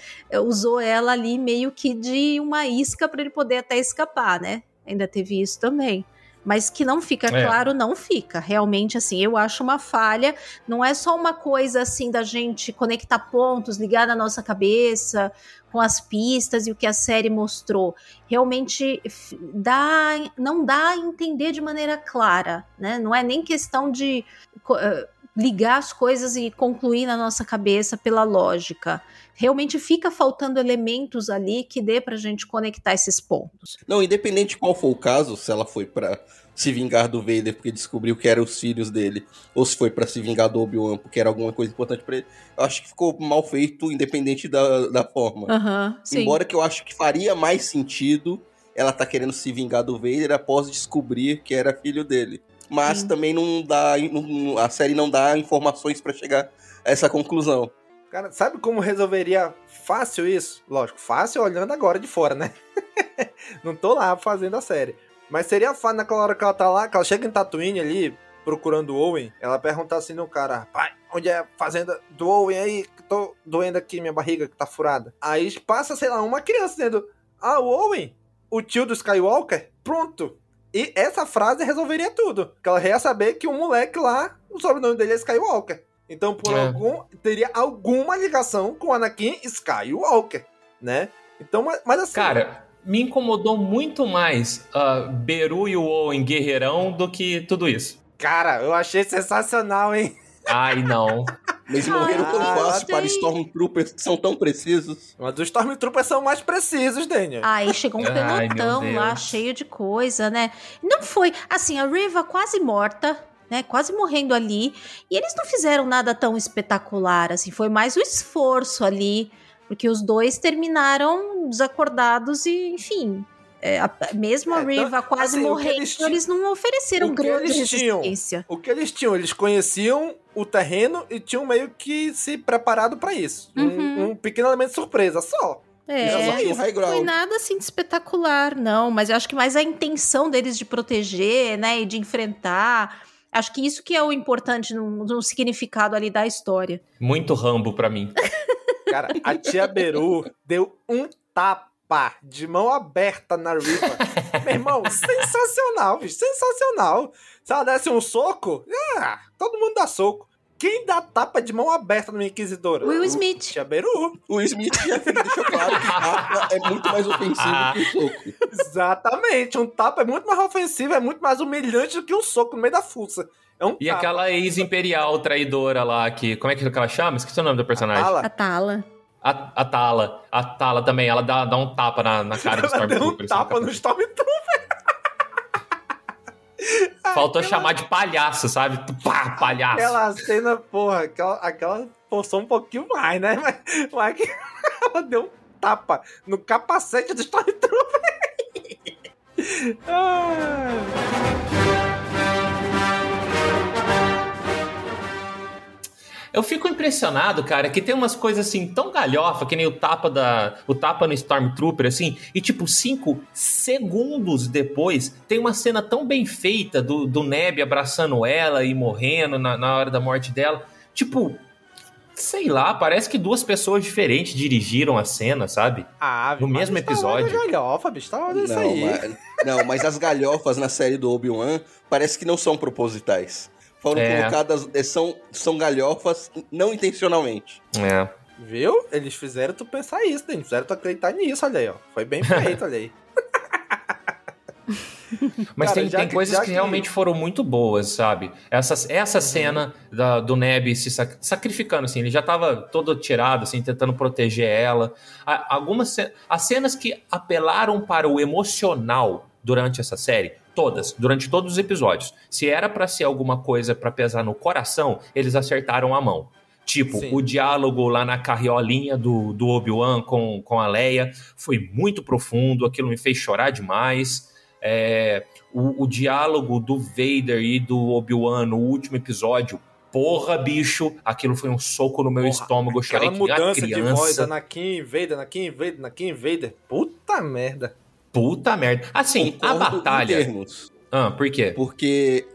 Usou ela ali meio que de uma isca para ele poder até escapar, né? Ainda teve isso também. Mas que não fica é. claro, não fica. Realmente, assim, eu acho uma falha. Não é só uma coisa assim da gente conectar pontos, ligar na nossa cabeça com as pistas e o que a série mostrou. Realmente dá, não dá a entender de maneira clara, né? Não é nem questão de uh, ligar as coisas e concluir na nossa cabeça pela lógica realmente fica faltando elementos ali que dê pra gente conectar esses pontos. Não, independente de qual for o caso, se ela foi para se vingar do Vader porque descobriu que eram os filhos dele, ou se foi para se vingar do Obi-Wan porque era alguma coisa importante para ele, eu acho que ficou mal feito, independente da, da forma. Uhum, Embora que eu acho que faria mais sentido ela tá querendo se vingar do Vader após descobrir que era filho dele. Mas sim. também não dá. Não, a série não dá informações para chegar a essa conclusão. Cara, sabe como resolveria fácil isso? Lógico, fácil olhando agora de fora, né? não tô lá fazendo a série. Mas seria fácil naquela hora que ela tá lá, que ela chega em Tatooine ali, procurando o Owen, ela pergunta assim no cara, pai, onde é a fazenda do Owen aí? Que tô doendo aqui, minha barriga que tá furada. Aí passa, sei lá, uma criança dizendo, ah, o Owen, o tio do Skywalker, pronto. E essa frase resolveria tudo. Que ela ia saber que o moleque lá, o sobrenome dele é Skywalker. Então, por é. algum. Teria alguma ligação com Anakin Skywalker, né? Então, mas, mas assim. Cara, me incomodou muito mais uh, Beru e o Owen Guerreirão do que tudo isso. Cara, eu achei sensacional, hein? Ai, não. Eles morreram tão fácil para Stormtroopers que são tão precisos. Mas os Stormtroopers são mais precisos, Daniel. Aí chegou um pelotão lá, cheio de coisa, né? Não foi. Assim, a Riva quase morta, né, quase morrendo ali. E eles não fizeram nada tão espetacular, assim, foi mais o esforço ali, porque os dois terminaram desacordados e, enfim, é, a, mesmo a é, Riva então, quase assim, morrendo, eles, tinham, eles, não ofereceram grande resistência. Tinham, o que eles tinham? Eles conheciam o terreno e tinham meio que se preparado para isso. Uhum. Um, um, pequeno elemento de surpresa só. É, não foi nada assim de espetacular, não. Mas eu acho que mais a intenção deles de proteger, né, e de enfrentar Acho que isso que é o importante no, no significado ali da história. Muito rambo para mim. Cara, a tia Beru deu um tapa de mão aberta na Riva. Meu irmão, sensacional, bicho, sensacional. Se ela desse um soco, ah, todo mundo dá soco. Quem dá tapa de mão aberta numa inquisidora? Will Smith. Tia Beru. O Smith já deixou claro que tapa é muito mais ofensivo que o soco. Exatamente. Um tapa é muito mais ofensivo, é muito mais humilhante do que um soco no meio da fuça. É um e tapa. aquela ex-imperial traidora lá, que. Como é que ela chama? Esqueci o nome do personagem. A Tala. A, a Tala. A Tala também, ela dá, dá um tapa na, na cara do Stormtrooper. Ela deu um tapa no Stormtrooper. Faltou chamar de palhaço, sabe? Pá, palhaço. Aquela cena, porra, aquela, aquela forçou um pouquinho mais, né? Mas, mas que ela deu um tapa no capacete do Stormtrooper. Eu fico impressionado, cara, que tem umas coisas assim tão galhofa, que nem o tapa da o tapa no Stormtrooper assim, e tipo cinco segundos depois tem uma cena tão bem feita do, do Neb abraçando ela e morrendo na, na hora da morte dela. Tipo, sei lá, parece que duas pessoas diferentes dirigiram a cena, sabe? Ah, no mesmo episódio. Tá galhofa, bicho, tá olhando isso Não, aí. mas, não, mas as galhofas na série do Obi-Wan parece que não são propositais. Foram É. colocadas, eh, são, são galhofas não intencionalmente. É. Viu? Eles fizeram tu pensar isso, né? Eles fizeram tu acreditar nisso, olha aí, ó. Foi bem feito, olha aí. Mas Cara, tem, já tem coisas que, que- realmente foram muito boas, sabe? Essa, essa cena da- do Neb se sac- sacrificando, assim, ele já tava todo tirado, assim, tentando proteger ela. A- algumas ce- as cenas que apelaram para o emocional durante essa série, todas, durante todos os episódios. Se era pra ser alguma coisa pra pesar no coração, eles acertaram a mão. Tipo, Sim. o diálogo lá na carriolinha do, do Obi-Wan com, com a Leia foi muito profundo, aquilo me fez chorar demais. É, o, o diálogo do Vader e do Obi-Wan no último episódio, porra, bicho, aquilo foi um soco no meu Porra, estômago, eu chorei Aquela que mudança de voz, criança. Anakin, Vader, Anakin, Vader, Anakin, Vader. Puta merda. Puta merda. Assim, a Concordo em batalha. termos. Ah, por quê? Porque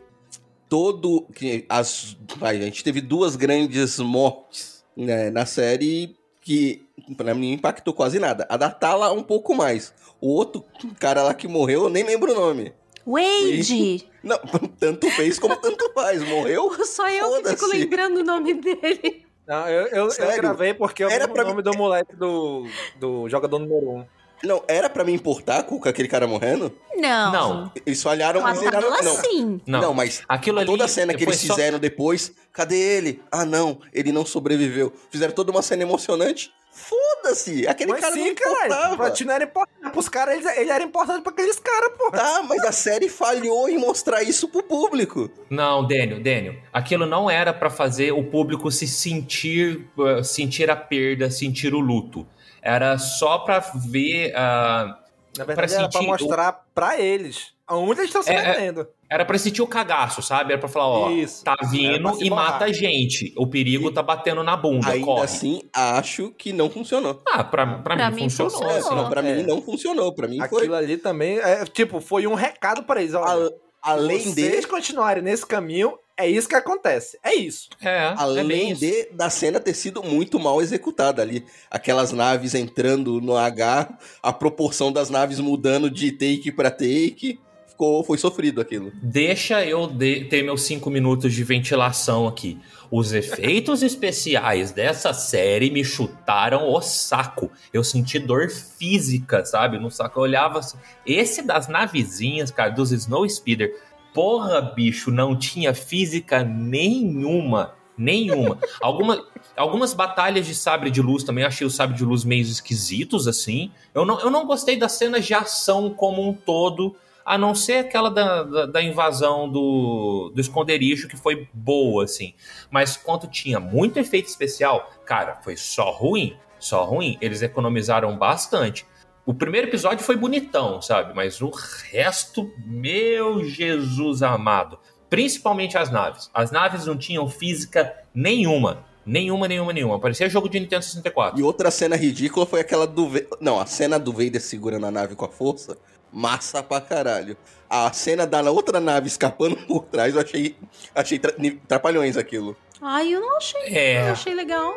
todo. que As, a gente teve duas grandes mortes né, na série que pra mim impactou quase nada. A da Tala um pouco mais. O outro cara lá que morreu, eu nem lembro o nome. Wade! Não, tanto fez como tanto faz. Morreu? Só eu que fico lembrando o nome dele. Não, eu, eu, eu gravei porque eu Era o nome do moleque do, do jogador número 1. Um. Não, era pra me importar com aquele cara morrendo? Não. Não. Eles falharam. Com a eles erraram- Tala, não. sim. Não. Não, mas Aquilo ali toda a cena que eles só- fizeram depois, cadê ele? Ah, não, ele não sobreviveu. Fizeram toda uma cena emocionante. Foda-se! Aquele Mas cara sim, não importava. Pra ti não era importante. Pros caras, ele, ele era importante pra aqueles caras, porra. Tá, mas a série falhou em mostrar isso pro público. Não, Daniel, Daniel, aquilo não era pra fazer o público se sentir, uh, sentir a perda, sentir o luto. Era só pra ver, ah, Na verdade, pra era pra sentir mostrar pra eles aonde eles estão se É, é, metendo. era pra sentir o cagaço, sabe? Era pra falar, ó, Isso. tá vindo e borrar. mata a gente. O perigo tá batendo na bunda, Ainda corre. assim, acho que não funcionou. Ah, pra, pra, Pra mim, mim funcionou. funcionou. É, não, pra É. mim não funcionou. Pra mim foi. Aquilo ali também, é, tipo, foi um recado pra eles. Olha, A- além vocês de. continuarem nesse caminho, é isso que acontece. É isso. É, é Além isso. de da cena ter sido muito mal executada ali. Aquelas naves entrando no H, a proporção das naves mudando de take pra take. Ficou, foi sofrido aquilo. Deixa eu de- ter meus cinco minutos de ventilação aqui. Os efeitos especiais dessa série me chutaram o saco. Eu senti dor física, sabe? No saco. Eu olhava assim. Esse das navezinhas, cara, dos Snow Speeder. Porra, bicho, não tinha física nenhuma. Nenhuma. Alguma, algumas batalhas de sabre de luz também achei os sabre de luz meio esquisitos, assim. Eu não, eu não gostei das cenas de ação como um todo. A não ser aquela da, da, da invasão do, do esconderijo, que foi boa, assim. Mas quando tinha muito efeito especial, cara, foi só ruim. Só ruim. Eles economizaram bastante. O primeiro episódio foi bonitão, sabe? Mas o resto, meu Jesus amado. Principalmente as naves. As naves não tinham física nenhuma. Nenhuma, nenhuma, nenhuma. Parecia jogo de Nintendo 64. E outra cena ridícula foi aquela do. Ve- Não, a cena do Vader segurando a nave com a força. Massa pra caralho. A cena da outra nave escapando por trás, eu achei. Achei tra- trapalhões aquilo. Ai, eu não achei. É. Eu achei legal.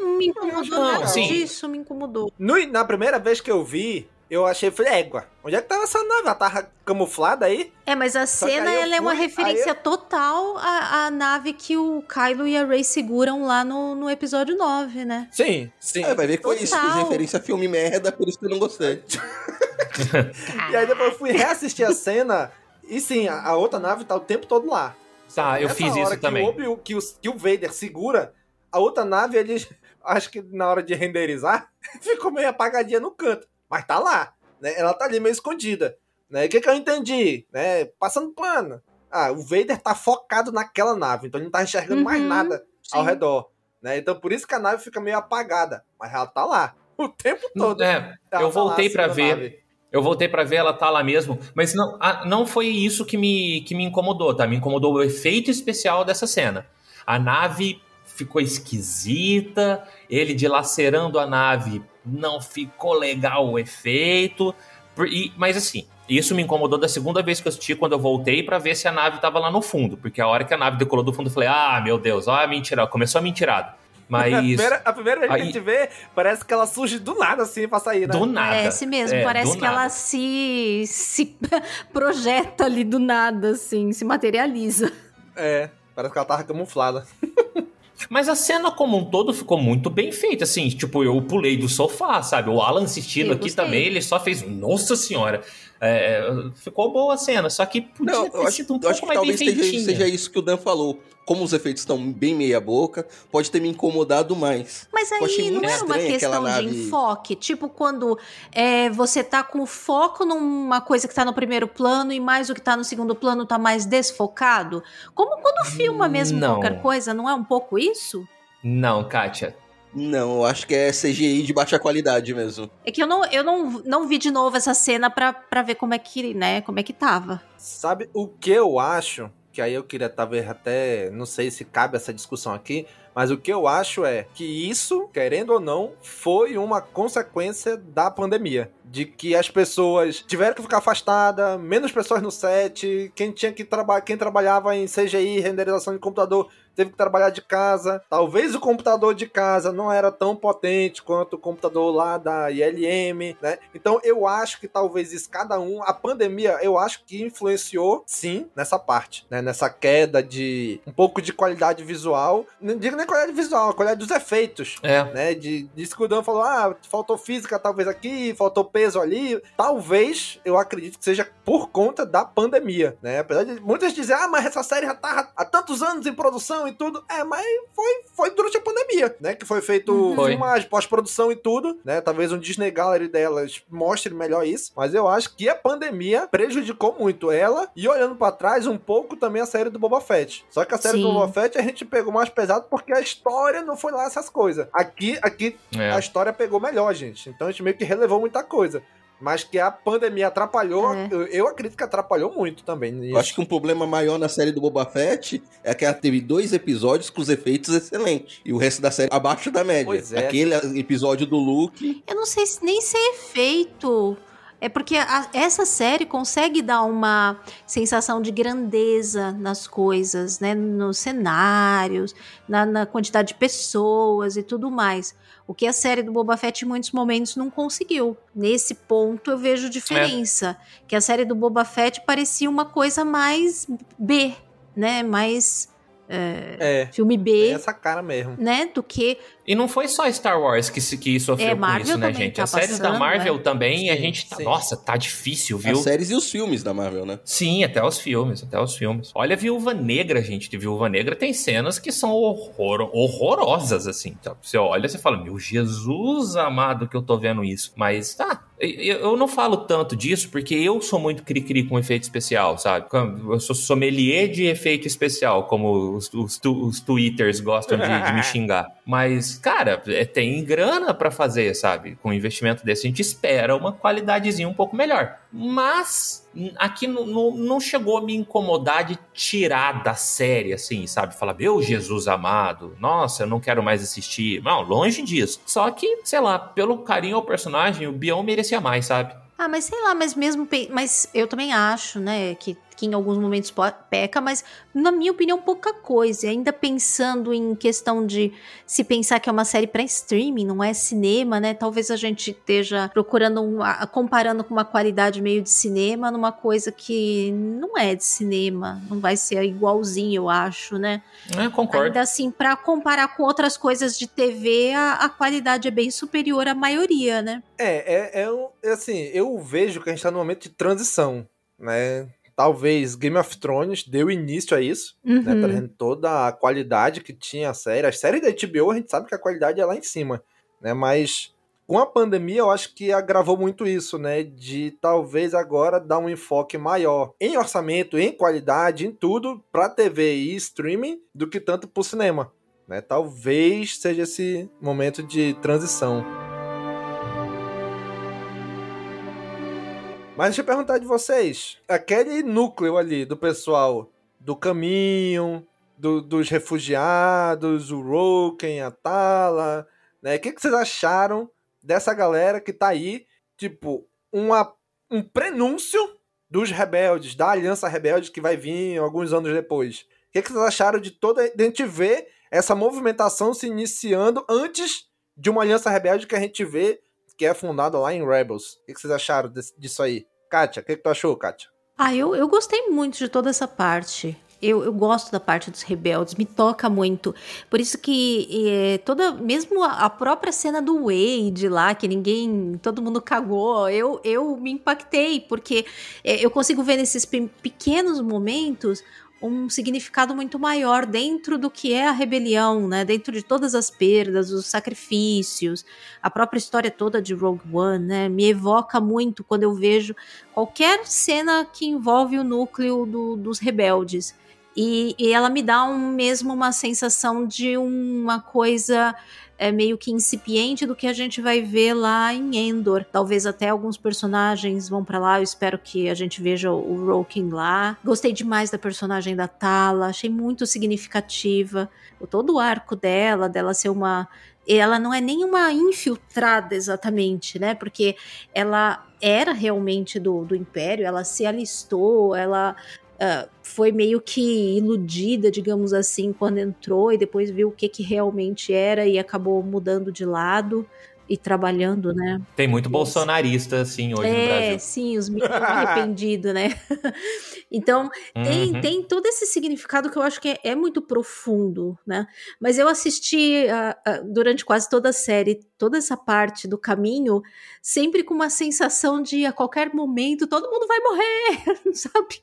Não me incomodou Não, nada sim. disso, me incomodou. No- na primeira vez que eu vi, eu achei, falei, égua, onde é que tava essa nave? Ela tava camuflada aí? É, mas a que cena eu ela é uma fui- referência aí total à, à nave que o Kylo e a Rey seguram lá no, no episódio 9, né? Sim, sim. É, vai ver que foi isso. Fiz referência a filme merda, por isso que eu não gostei. E aí depois eu fui reassistir a cena, e sim, a, a outra nave tá o tempo todo lá. Tá, eu fiz hora isso que também. O Obi, que, o, que o Vader segura, a outra nave, ele, acho que na hora de renderizar, ficou meio apagadinha no canto. Mas tá lá, né? Ela tá ali meio escondida. Né? O que, que eu entendi? Né? Passando pano. Ah, o Vader tá focado naquela nave, então ele não tá enxergando mais Uhum, nada ao sim. redor. Né? Então por isso que a nave fica meio apagada. Mas ela tá lá o tempo todo. É, Ela eu tá voltei da ver. nave. Eu voltei pra ver, ela tá lá mesmo. Mas não, a- não foi isso que me, que me incomodou, tá? Me incomodou o efeito especial dessa cena. A nave ficou esquisita, ele dilacerando a nave não ficou legal o efeito. E- mas assim, isso me incomodou da segunda vez que eu assisti, quando eu voltei pra ver se a nave tava lá no fundo. Porque a hora que a nave decolou do fundo, eu falei, ah, meu Deus, ó, a mentira, começou a mentirada. Mas. A primeira, a primeira vez que a Aí- gente vê, parece que ela surge do nada assim pra sair, né? Do nada. Parece mesmo, É, parece que nada. ela se, se projeta ali do nada, assim, se materializa. É, parece que ela tava camuflada. Mas a cena como um todo ficou muito bem feita, assim, tipo, eu pulei do sofá, sabe? O Alan assistindo Eu aqui gostei. também, ele só fez, nossa senhora, É, ficou boa a cena, só que podia Não, ter eu acho, sido um pouco acho que mais bem talvez seja, feitinha. seja isso que o Dan falou. Como os efeitos estão bem meia boca, pode ter me incomodado mais. Mas aí não é uma questão de nave- enfoque. Tipo, quando é, você tá com foco numa coisa que tá no primeiro plano e mais o que tá no segundo plano tá mais desfocado. Como quando filma mesmo Não. qualquer coisa, não é um pouco isso? Não, Kátia. Não, eu acho que é CGI de baixa qualidade mesmo. É que eu não, eu não, não vi de novo essa cena pra, pra ver como é que, né, como é que tava. Sabe o que eu acho? Que aí eu queria talvez até. Não sei se cabe essa discussão aqui. Mas o que eu acho é que isso, querendo ou não, foi uma consequência da pandemia. De que as pessoas tiveram que ficar afastadas, menos pessoas no set, quem tinha que trabalhar, quem trabalhava em CGI, renderização de computador, teve que trabalhar de casa. Talvez o computador de casa não era tão potente quanto o computador lá da ILM, né? Então eu acho que talvez isso, cada um, a pandemia, eu acho que influenciou sim nessa parte, né? Nessa queda de um pouco de qualidade visual. Não digo nem qualidade visual, a qualidade dos efeitos. É. Né, de, Dan falou, ah, faltou física talvez aqui, faltou peso ali. Talvez, eu acredito que seja por conta da pandemia, né? Apesar de muitas dizerem, ah, mas essa série já tá há tantos anos em produção e tudo. É, mas foi, foi durante a pandemia, né? Que foi feito Uhum. Foi. filmagem, pós-produção e tudo, né? Talvez um Disney Gallery delas mostre melhor isso. Mas eu acho que a pandemia prejudicou muito ela e olhando pra trás um pouco também a série do Boba Fett. Só que a série do Sim. Boba Fett a gente pegou mais pesado porque a história não foi lá essas coisas. Aqui, aqui É. a história pegou melhor, gente. Então a gente meio que relevou muita coisa. Mas que a pandemia atrapalhou, É. eu, eu acredito que atrapalhou muito também. Eu acho que um problema maior na série do Boba Fett é que ela teve dois episódios com os efeitos excelentes. E o resto da série abaixo da média. Pois é. Aquele episódio do Luke. Eu não sei se nem se é efeito. É porque a- essa série consegue dar uma sensação de grandeza nas coisas, né? Nos cenários, na, na quantidade de pessoas e tudo mais. O que a série do Boba Fett em muitos momentos não conseguiu. Nesse ponto eu vejo diferença. Que a série do Boba Fett parecia uma coisa mais B, né? Mais é, É, filme tem B, essa cara mesmo. né? Do que E não foi só Star Wars que, que sofreu É, com isso, né, gente? tá As séries da passando, Marvel né? também, a Sim, gente tá. sim. Nossa, tá difícil, viu? As séries e os filmes da Marvel, né? Sim, até os filmes, até os filmes. Olha a Viúva Negra, gente. De Viúva Negra tem cenas que são horror, horrorosas, assim. Então, Você olha e você fala, meu Jesus amado que eu tô vendo isso. Mas tá, eu não falo tanto disso porque eu sou muito cri-cri com efeito especial, sabe? Eu sou sommelier de efeito especial, como os, os, tu- os twitters gostam de, de me xingar. Mas, cara, é, tem grana pra fazer, sabe? Com um investimento desse, a gente espera uma qualidadezinha um pouco melhor. Mas aqui não, não, chegou a me incomodar de tirar da série, assim, sabe? Falar, meu Jesus amado, nossa, eu não quero mais assistir. Não, longe disso. Só que, sei lá, pelo carinho ao personagem, o Bion merecia mais, sabe? Ah, mas sei lá, mas mesmo. Mas eu também acho, né, que, que em alguns momentos peca, mas na minha opinião, pouca coisa. E ainda pensando em questão de se pensar que é uma série para streaming, não é cinema, né? Talvez a gente esteja procurando, um, a- comparando com uma qualidade meio de cinema numa coisa que não é de cinema. Não vai ser igualzinho, eu acho, né? É, concordo. Ainda assim, para comparar com outras coisas de TV, a, a qualidade é bem superior à maioria, né? É, é, é, é assim, eu vejo que a gente tá num momento de transição, né? Talvez Game of Thrones deu início a isso, né? Uhum. Trazendo toda a qualidade que tinha a série. As séries da HBO, a gente sabe que a qualidade é lá em cima, né? Mas com a pandemia, eu acho que agravou muito isso, né? De talvez agora dar um enfoque maior em orçamento, em qualidade, em tudo, para TV e streaming, do que tanto para o cinema. Né? Talvez seja esse momento de transição. Mas deixa eu perguntar de vocês: aquele núcleo ali do pessoal do caminho, do, dos refugiados, o Roken, a Tala, né? O que, que vocês acharam dessa galera que tá aí, tipo, uma, um prenúncio dos rebeldes, da Aliança Rebelde que vai vir alguns anos depois? O que, que vocês acharam de toda. de a gente ver essa movimentação se iniciando antes de uma Aliança Rebelde que a gente vê que é fundada lá em Rebels? O que, vocês acharam disso aí? Kátia, o que, que tu achou, Kátia? Ah, eu, eu gostei muito de toda essa parte. Eu, eu, gosto da parte dos rebeldes, me toca muito. Por isso que é, toda, mesmo a, a, própria cena do Wade lá, que ninguém, todo mundo cagou, eu, eu me impactei, porque é, eu consigo ver nesses pequenos momentos um significado muito maior dentro do que é a rebelião, né? Dentro de todas as perdas, os sacrifícios, a própria história toda de Rogue One, né? Me evoca muito quando eu vejo qualquer cena que envolve o núcleo do, dos rebeldes. E, e, ela me dá um, mesmo uma sensação de uma coisa é, meio que incipiente do que a gente vai ver lá em Endor. Talvez até alguns personagens vão para lá. Eu espero que a gente veja o Roken lá. Gostei demais da personagem da Tala, achei muito significativa. Todo o arco dela, dela ser uma ela não é nem uma infiltrada exatamente, né? Porque ela era realmente do, do Império, ela se alistou, ela uh, foi meio que iludida, digamos assim, quando entrou e depois viu o que, que realmente era e acabou mudando de lado e trabalhando, né? Tem muito Isso. bolsonarista, assim, hoje é, no Brasil. É, sim, os arrependidos, né? então, tem, uhum. tem todo esse significado que eu acho que é, é muito profundo, né? Mas eu assisti uh, uh, durante quase toda a série, toda essa parte do caminho, sempre com uma sensação de a qualquer momento todo mundo vai morrer, sabe?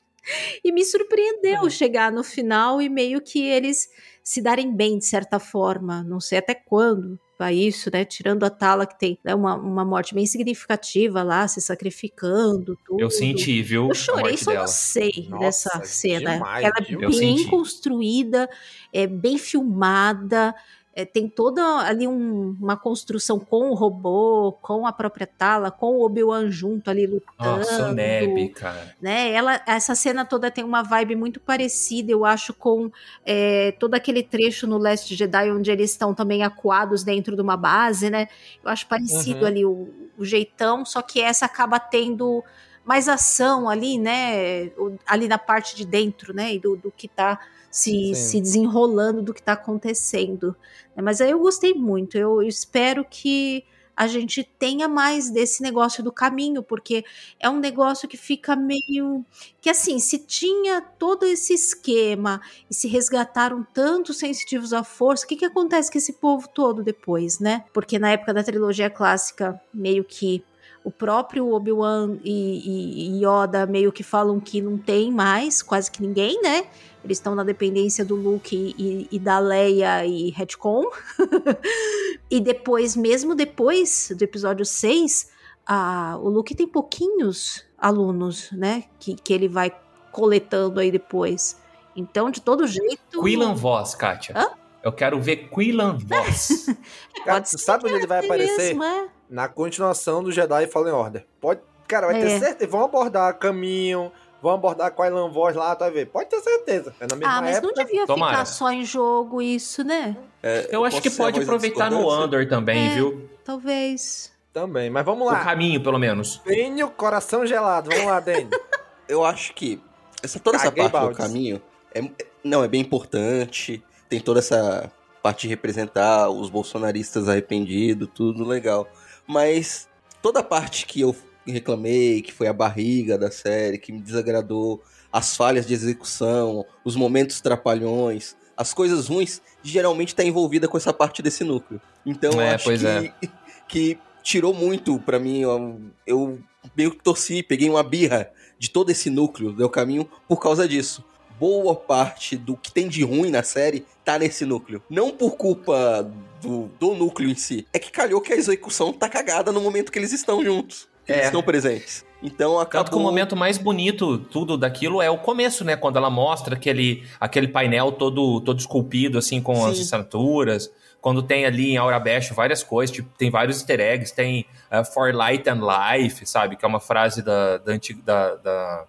E me surpreendeu uhum. chegar no final e meio que eles se darem bem de certa forma. Não sei até quando vai isso, né? Tirando a Tala, que tem né, uma, uma morte bem significativa lá, se sacrificando. Tudo. Eu senti, viu? Eu chorei, só dela. não sei Nossa, dessa cena. Demais, Ela é bem senti. construída, é bem filmada é, tem toda ali um, uma construção com o robô, com a própria Tala, com o Obi-Wan junto ali lutando. Nossa, Neb, cara. Né? Ela, essa cena toda tem uma vibe muito parecida, eu acho, com é, todo aquele trecho no Last Jedi onde eles estão também acuados dentro de uma base, né? Eu acho parecido uhum. ali o, o jeitão, só que essa acaba tendo mais ação ali, né? Ali na parte de dentro, né? E do, do que tá se, se desenrolando do que está acontecendo. Né? Mas aí eu gostei muito. Eu espero que a gente tenha mais desse negócio do caminho, porque é um negócio que fica meio. que assim, se tinha todo esse esquema e se resgataram tantos sensitivos à força, o que, que acontece com esse povo todo depois, né? Porque na época da trilogia clássica, meio que o próprio Obi-Wan e, e, Yoda meio que falam que não tem mais quase que ninguém, né? Eles estão na dependência do Luke e, e da Leia e Retcon. e depois, mesmo depois do episódio 6, a, o Luke tem pouquinhos alunos, né? Que, que ele vai coletando aí depois. Então, de todo jeito. Quillan Voss, Kátia. Hã? Eu quero ver Quillan Voss. Cara, sabe onde ele vai aparecer? Mesmo, é? Na continuação do Jedi Fallen Order. Pode. Cara, vai é. ter certeza. Vão abordar caminho, vão abordar com a Ilan Voz lá, tá ver? Pode ter certeza. É na mesma ah, mas época. não devia Tomara. ficar só em jogo isso, né? É, eu acho que pode aproveitar no Andor também, é, viu? Talvez. Também, mas vamos lá. O caminho, pelo menos. Tenho coração gelado. Vamos lá, Dani. eu acho que essa, toda Caguei essa parte baldes. do caminho é, não, é bem importante. Tem toda essa parte de representar os bolsonaristas arrependidos, tudo legal. Mas toda a parte que eu reclamei, que foi a barriga da série, que me desagradou, as falhas de execução, os momentos trapalhões, as coisas ruins, geralmente está envolvida com essa parte desse núcleo. Então é, acho que, é. que tirou muito para mim. Eu, eu meio que torci, peguei uma birra de todo esse núcleo do caminho por causa disso. boa parte do que tem de ruim na série tá nesse núcleo. Não por culpa do, do núcleo em si. É que calhou que a execução tá cagada no momento que eles estão juntos. Eles É. estão presentes. Então acabou... Tanto que o momento mais bonito tudo daquilo é o começo, né? Quando ela mostra aquele, aquele painel todo, todo esculpido, assim, com as Sim. assinaturas. Quando tem ali em Aurabesh várias coisas, tipo, tem vários easter eggs, tem uh, For Light and Life, sabe? Que é uma frase da, da, antiga, da, da,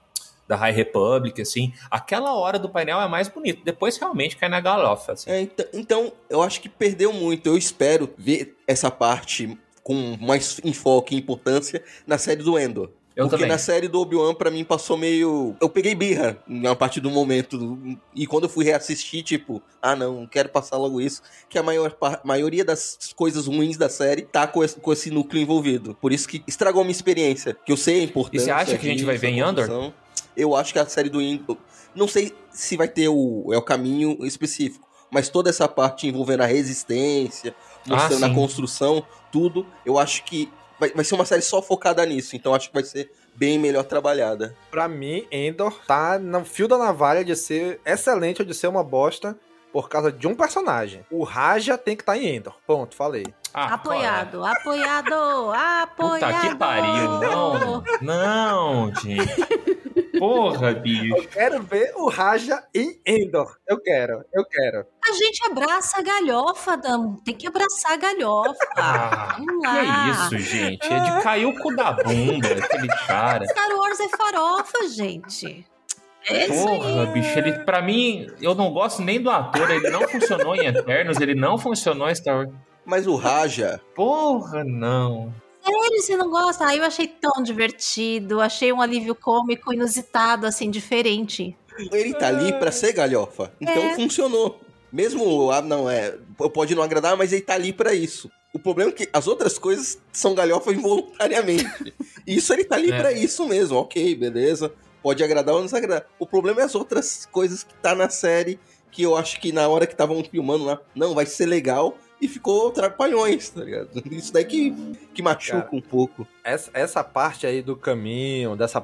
da High Republic, assim. Aquela hora do painel é mais bonito. Depois realmente cai na galofa, assim. É, então, então, eu acho que perdeu muito. Eu espero ver essa parte com mais enfoque e importância na série do Endor. Eu Porque também. na série do Obi-Wan, pra mim, passou meio. Eu peguei birra na parte do momento. E quando eu fui reassistir, tipo, ah, não, quero passar logo isso. Que a maior maioria das coisas ruins da série tá com esse, com esse núcleo envolvido. Por isso que estragou minha experiência. Que eu sei a importância. E você acha que a gente vai ver em a Andor? Eu acho que a série do Endor. Não sei se vai ter o, é o caminho específico. Mas toda essa parte envolvendo a resistência, mostrando Ah, a construção, tudo, eu acho que vai, vai ser uma série só focada nisso. Então acho que vai ser bem melhor trabalhada. Pra mim, Endor tá no fio da navalha de ser excelente ou de ser uma bosta por causa de um personagem. O Raja tem que estar em Endor. Ponto, falei. Ah, Apoiado, apoiado, Puta apoiado. que pariu, não. Não, gente. Porra, bicho. Eu quero ver o Raja em Endor. Eu quero, eu quero. A gente abraça a galhofa, Dam. Tem que abraçar a galhofa. Ah, Vamos que lá. é isso, gente? É de cair o cu da bunda, aquele cara. Star Wars é farofa, gente. É. Porra, bicho, ele, pra mim, eu não gosto nem do ator, ele não funcionou em Eternos, ele não funcionou em Star Wars. Mas o Raja, Porra, não. Sério, você não gosta? Ah, eu achei tão divertido. Achei um alívio cômico inusitado, assim, diferente. ele tá ali pra ser galhofa. Então É. funcionou. Mesmo, ah, não, é. Pode não agradar, mas ele tá ali pra isso. O problema é que as outras coisas são galhofa involuntariamente. Isso ele tá ali É. pra isso mesmo, ok, beleza. Pode agradar ou não desagradar. O problema é as outras coisas que tá na série, que eu acho que na hora que estavam filmando lá, não, vai ser legal, e ficou trapalhões, tá ligado? Isso daí que, que machuca Cara, um pouco. Essa, essa parte aí do caminho, dessa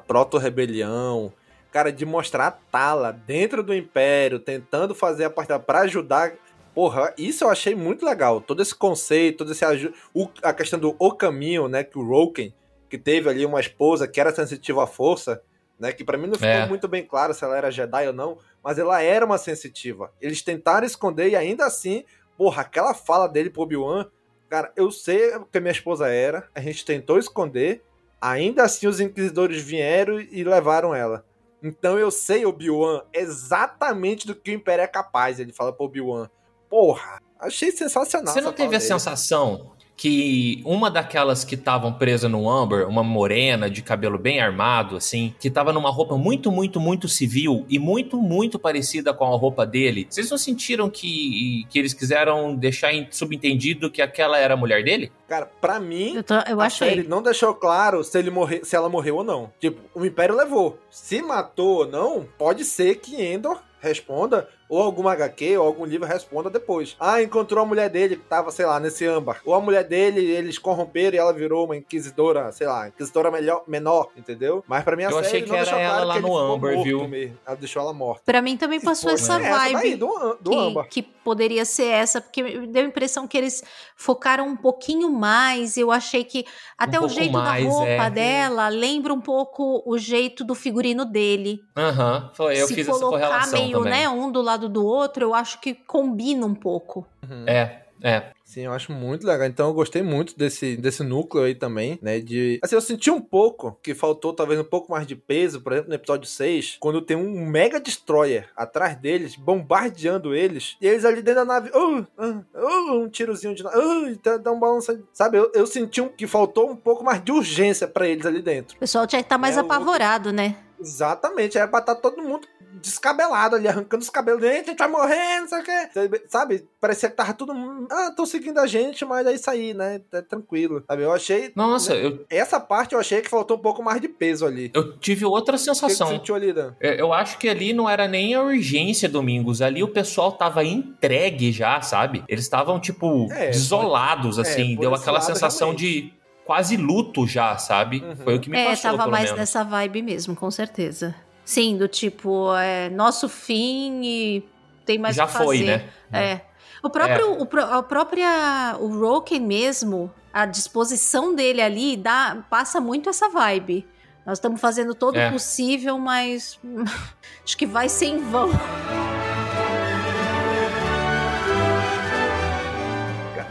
proto-rebelião, cara, de mostrar a Tala dentro do Império, tentando fazer a parte pra ajudar. Porra, isso eu achei muito legal. Todo esse conceito, todo esse aju- o- a questão do o caminho, né, que o Roken, que teve ali uma esposa que era sensitiva à força, né, que pra mim não ficou É. muito bem claro se ela era Jedi ou não, mas ela era uma sensitiva. Eles tentaram esconder e ainda assim, porra, aquela fala dele pro Obi-Wan, cara, eu sei o que a minha esposa era, a gente tentou esconder, ainda assim os inquisidores vieram e levaram ela. Então eu sei, Obi-Wan, exatamente do que o Império é capaz, ele fala pro Obi-Wan. Porra, achei sensacional. Você não teve a dele. sensação que uma daquelas que estavam presas no Amber, uma morena de cabelo bem armado, assim, que tava numa roupa muito, muito, muito civil e muito, muito parecida com a roupa dele, vocês não sentiram que, que eles quiseram deixar em- subentendido que aquela era a mulher dele? Cara, pra mim, Eu, tô, eu a achei. série não deixou claro se, ele morre, se ela morreu ou não. Tipo, o Império levou. Se matou ou não, pode ser que Endor responda, ou alguma HQ, ou algum livro responda depois. Ah, encontrou a mulher dele que tava, sei lá, nesse âmbar. Ou a mulher dele, eles corromperam e ela virou uma inquisidora, sei lá, inquisidora melhor, menor, entendeu? Mas pra mim a Eu série achei que não era ela claro lá que ele no âmbar, viu? mesmo. Ela deixou ela morta. Pra mim também passou Pô, essa é essa vibe. daí, do, do que, âmbar. que poderia ser essa, porque deu a impressão que eles focaram um pouquinho mais. Eu achei que até o pouco jeito mais, da roupa é. dela lembra um pouco o jeito do figurino dele. Aham, foi, eu Se fiz essa colocar correlação meio, também. né, um do lado do outro, eu acho que combina um pouco. É, é. Sim, eu acho muito legal. Então eu gostei muito desse, desse núcleo aí também, né? De. Assim, eu senti um pouco que faltou talvez um pouco mais de peso, por exemplo, no episódio 6, quando tem um Mega Destroyer atrás deles, bombardeando eles, e eles ali dentro da nave. Uh, uh, uh, um tirozinho de nave. Uh, dá, dá um balanço. Sabe, eu, eu senti um, que faltou um pouco mais de urgência pra eles ali dentro. O pessoal tinha que estar mais É, o- apavorado, né? Exatamente, era pra estar todo mundo descabelado ali, arrancando os cabelos. Gente, a gente vai morrer, não sei o quê. Sabe? Parecia que tava todo mundo. Ah, tô seguindo a gente, mas é isso aí, né? É tranquilo. Sabe? Eu achei. Nossa, eu, Essa parte eu achei que faltou um pouco mais de peso ali. eu tive outra O que que você sensação. sentiu ali, Dan? Eu eu acho que ali não era nem a urgência, Domingos. Ali o pessoal tava entregue já, sabe? Eles estavam, tipo, É, desolados, assim. é, por Deu aquela lado, sensação de quase luto já, sabe? Uhum. Foi o que me é, passou, tava pelo mais menos. nessa vibe mesmo, com certeza. Sim, do tipo, é nosso fim e tem mais Já o foi, né? É. O próprio, o, pró- a própria, o Roken mesmo, a disposição dele ali dá, passa muito essa vibe. Nós estamos fazendo todo É. o possível, mas acho que vai ser em vão.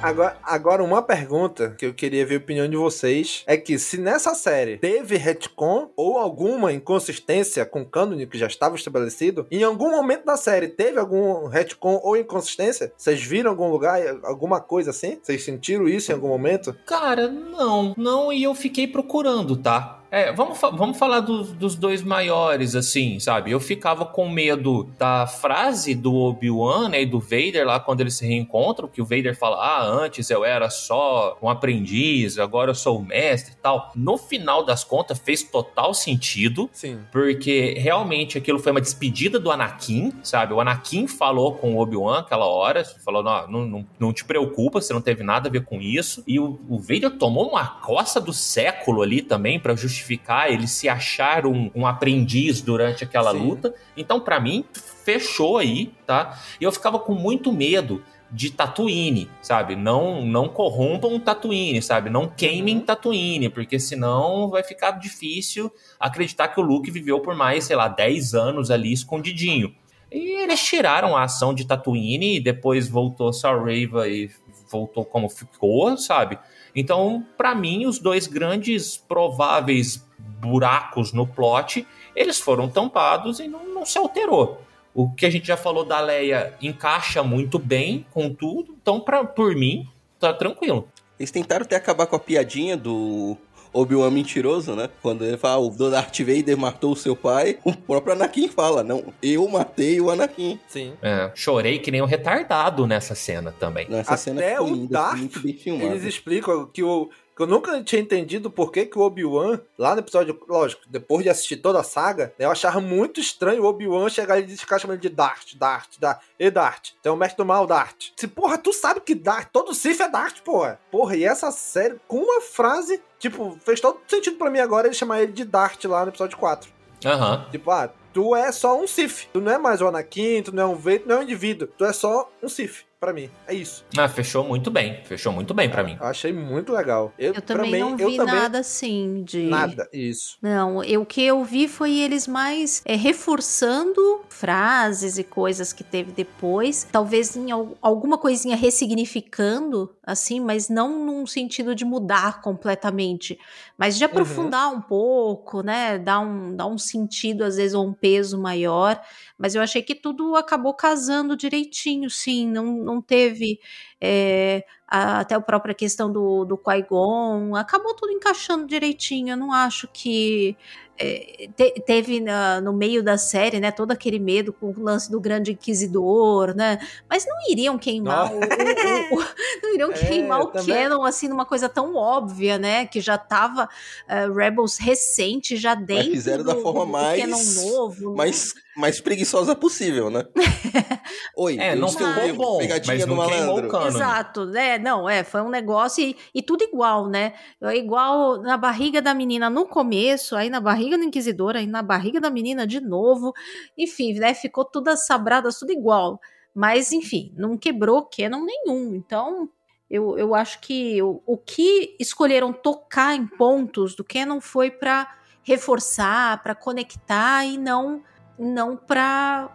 Agora, agora, uma pergunta que eu queria ver a opinião de vocês é que se nessa série teve retcon ou alguma inconsistência com o cânone que já estava estabelecido, em algum momento da série teve algum retcon ou inconsistência? Vocês viram algum lugar, alguma coisa assim? Vocês sentiram isso em algum momento? Cara, não, não, e eu fiquei procurando, tá? É, vamos, vamos falar dos, dos dois maiores, assim, sabe? Eu ficava com medo da frase do Obi-Wan, né, e do Vader lá quando eles se reencontram, que o Vader fala, ah, antes eu era só um aprendiz, agora eu sou o mestre e tal. No final das contas, fez total sentido, Sim. porque realmente aquilo foi uma despedida do Anakin, sabe? O Anakin falou com o Obi-Wan aquela hora, falou: não, não, não, te preocupa, você não teve nada a ver com isso. E o, o Vader tomou uma coça do século ali também pra justificar ele se achar um, um aprendiz durante aquela Sim. luta. Então, pra mim, fechou aí, tá? E eu ficava com muito medo de Tatooine, sabe? Não não corrompam Tatooine, sabe? Não queimem Tatooine, porque senão vai ficar difícil acreditar que o Luke viveu por mais, sei lá, 10 anos ali escondidinho. E eles tiraram a ação de Tatooine e depois voltou Salreva e voltou como ficou, sabe? Então, pra mim, os dois grandes prováveis buracos no plot, eles foram tampados e não, não se alterou. O que a gente já falou da Leia encaixa muito bem com tudo, então pra, por mim, tá tranquilo. Eles tentaram até acabar com a piadinha do Obi-Wan mentiroso, né? Quando ele fala, "Ah, o Darth Vader matou o seu pai, o próprio Anakin fala, não, eu matei o Anakin. Sim. É, chorei que nem um retardado nessa cena também. Nessa cena Até foi o linda, Darth, bem filmado. Eles explicam que o. Que eu nunca tinha entendido por que, que o Obi-Wan, lá no episódio, lógico, depois de assistir toda a saga, né, eu achava muito estranho o Obi-Wan chegar e ficar chamando de Dart, Dart, Dart. E Dart, tem o mestre do mal, Dart. Se, porra, tu sabe que Dart, todo Sith é Dart, porra. Porra, e essa série, com uma frase, tipo, fez todo sentido pra mim agora ele chamar ele de Dart lá no episódio 4. Aham. Tipo, ah, tu é só um Sith. Tu não é mais o Anakin, tu não é um Vader, tu não é um indivíduo. Tu é só um Sith, pra mim. É isso. Ah, fechou muito bem. Fechou muito bem pra mim. Eu achei muito legal. Eu, Eu também mim, não eu vi também- nada assim de. Nada, isso. Não, eu, o que eu vi foi eles mais é, reforçando frases e coisas que teve depois, talvez em al- alguma coisinha ressignificando, assim, mas não num sentido de mudar completamente, mas de aprofundar um pouco, né, dar um, dar um sentido às vezes ou um peso maior, mas eu achei que tudo acabou casando direitinho, sim, não, não teve é, a- até a própria questão do, do Qui-Gon, acabou tudo encaixando direitinho. Eu não acho que é, te- teve na- no meio da série, né, todo aquele medo com o lance do grande inquisidor, né? Mas não iriam queimar o, o- o- não iriam É, queimar o também- canon assim numa coisa tão óbvia, né? Que já tava eh, Rebels recente já dentro fizeram da do, forma do mais- canon novo. mais, mais preguiçosa possível, né? Oi, É, não ficou vivo, bom, pegadinha mas do não queimou o malandro. cano. Exato, né? Não, é, foi um negócio e, e tudo igual, né? É Igual na barriga da menina no começo, aí na barriga do Inquisidor, aí na barriga da menina de novo. Enfim, né? Ficou tudo as sabradas, tudo igual. Mas, enfim, não quebrou canon nenhum. Então, eu, eu acho que o, o que escolheram tocar em pontos do canon foi para reforçar, para conectar e não não para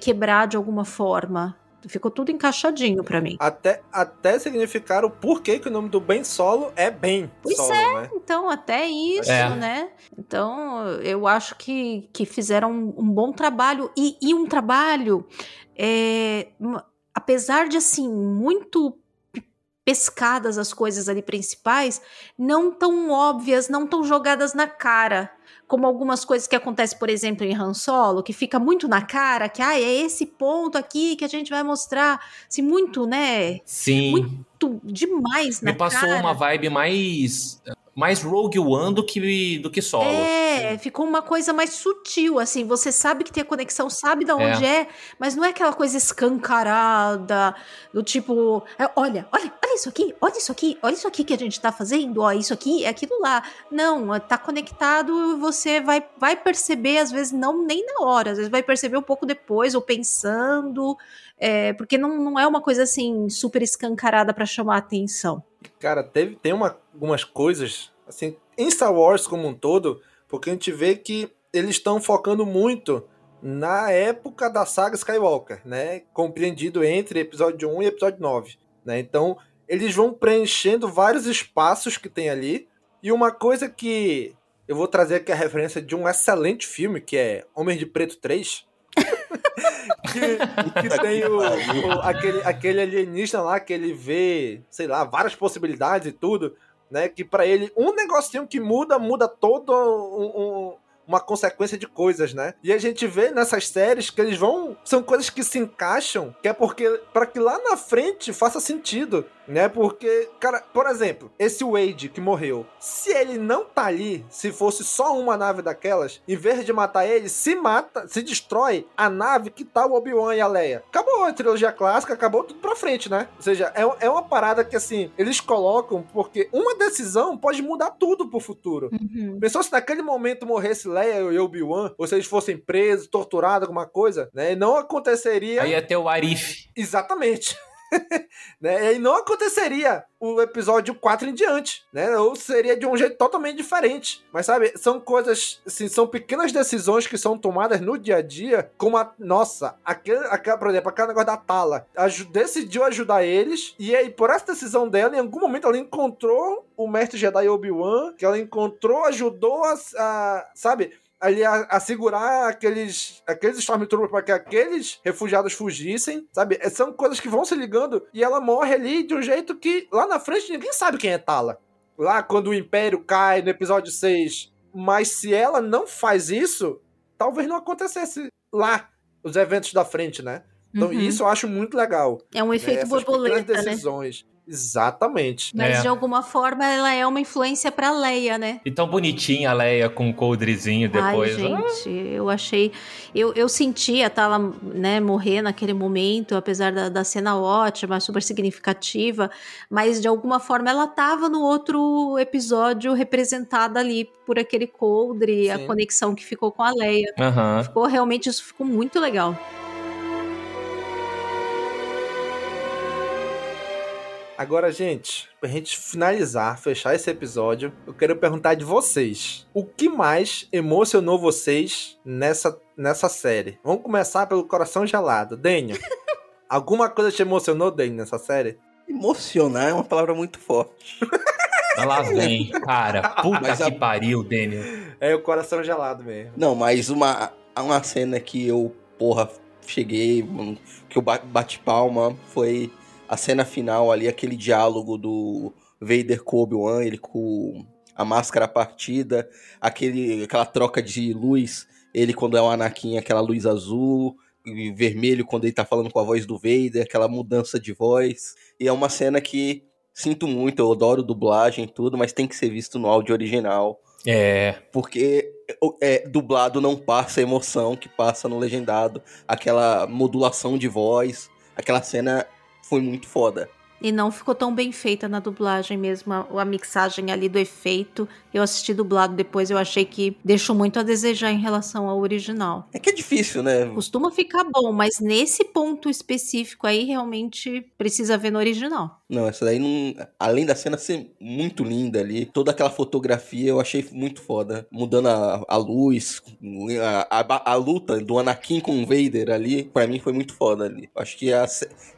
quebrar de alguma forma. Ficou tudo encaixadinho pra mim. Até, até significar o porquê que o nome do Ben Solo é Ben Pois Solo, é. né? Então, até isso, É. né? Então, eu acho que, que fizeram um, um bom trabalho. E, e um trabalho, é, apesar de, assim, muito pescadas as coisas ali principais, não tão óbvias, não tão jogadas na cara. Como algumas coisas que acontecem, por exemplo, em Han Solo, que fica muito na cara, que ah, é esse ponto aqui que a gente vai mostrar. Assim, muito, né? Sim. Muito demais na Me passou cara. uma vibe mais. Mais Rogue One do que, do que solo. É, ficou uma coisa mais sutil, assim. Você sabe que tem a conexão, sabe de onde é, mas não é aquela coisa escancarada, do tipo, é, olha, olha, olha isso aqui, olha isso aqui, olha isso aqui que a gente tá fazendo, ó, isso aqui é aquilo lá. Não, tá conectado, você vai, vai perceber, às vezes, não nem na hora, às vezes vai perceber um pouco depois, ou pensando, é, porque não, não é uma coisa assim super escancarada para chamar a atenção. Cara, teve, tem uma, algumas coisas, assim, em Star Wars como um todo, porque a gente vê que eles estão focando muito na época da saga Skywalker, né? Compreendido entre episódio 1 e episódio 9, né? Então, eles vão preenchendo vários espaços que tem ali. E uma coisa que eu vou trazer aqui a referência de um excelente filme, que é Homem de Preto 3. Que, que, tem o, o, aquele, aquele lá que ele vê, sei lá, várias possibilidades e tudo, né? Que para ele, um negocinho que muda, muda todo um, um, uma consequência de coisas, né? E a gente vê nessas séries que eles vão. São coisas que se encaixam, que é porque. para que lá na frente faça sentido né? Porque, cara, por exemplo, esse Wade que morreu, se ele não tá ali, se fosse só uma nave daquelas, em vez de matar ele, se mata, se destrói a nave que tá o Obi-Wan e a Leia. Acabou a trilogia clássica, acabou tudo pra frente, né? Ou seja, é, é uma parada que, assim, eles colocam porque uma decisão pode mudar tudo pro futuro. Uhum. Pensou se naquele momento morresse Leia e Obi-Wan, ou se eles fossem presos, torturados, alguma coisa, né? Não aconteceria. Aí ia ter o Arif. Exatamente. né? E não aconteceria o episódio 4 em diante, né? Ou seria de um jeito totalmente diferente. Mas sabe, são coisas, assim, são pequenas decisões que são tomadas no dia a dia, como a, nossa, aquele, aquela, por exemplo, aquele negócio da Tala, decidiu ajudar eles, e aí por essa decisão dela, em algum momento ela encontrou o mestre Jedi Obi-Wan, que ela encontrou, ajudou a, a sabe, ali a, a segurar aqueles, aqueles Stormtroopers para que aqueles refugiados fugissem, sabe? É, são coisas que vão se ligando e ela morre ali de um jeito que lá na frente ninguém sabe quem é Tala. Lá quando o Império cai no episódio 6. Mas se ela não faz isso, talvez não acontecesse lá os eventos da frente, né? Então, uhum. isso eu acho muito legal. É um efeito é, borboleta, decisões. Né? Exatamente. Mas é. de alguma forma ela é uma influência pra Leia, né? E tão bonitinha a Leia com o coldrezinho depois. Ai, gente, ah. eu achei. Eu, eu senti a Tala né, morrer naquele momento, apesar da, da cena ótima, super significativa, mas de alguma forma ela tava no outro episódio representada ali por aquele coldre, Sim. a conexão que ficou com a Leia. Uhum. Ficou realmente, isso ficou muito legal. Agora, gente, pra gente finalizar, fechar esse episódio, eu quero perguntar de vocês. O que mais emocionou vocês nessa, nessa série? Vamos começar pelo coração gelado. Daniel, alguma coisa te emocionou, Daniel, nessa série? Emocionar é uma palavra muito forte. Lá vem, cara. Puta mas que a... pariu, Daniel. É o coração gelado mesmo. Não, mas uma, uma cena que eu, porra, cheguei, que eu bati palma, foi a cena final ali, aquele diálogo do Vader com Obi-Wan, ele com a máscara partida, aquele, aquela troca de luz, ele quando é o Anakin, aquela luz azul, e vermelho quando ele tá falando com a voz do Vader, aquela mudança de voz. E é uma cena que sinto muito, eu adoro dublagem e tudo, mas tem que ser visto no áudio original. É. Porque é, dublado não passa a emoção que passa no legendado, aquela modulação de voz, aquela cena foi muito foda. E não ficou tão bem feita na dublagem mesmo, a, a, mixagem ali do efeito. Eu assisti dublado depois, eu achei que deixou muito a desejar em relação ao original. É que é difícil, né? Costuma ficar bom, mas nesse ponto específico aí, realmente precisa ver no original. Não, essa daí não. Além da cena ser muito linda ali, toda aquela fotografia eu achei muito foda. Mudando a, a luz, a, a, a, luta do Anakin com o Vader ali, para mim foi muito foda ali. Acho que é a,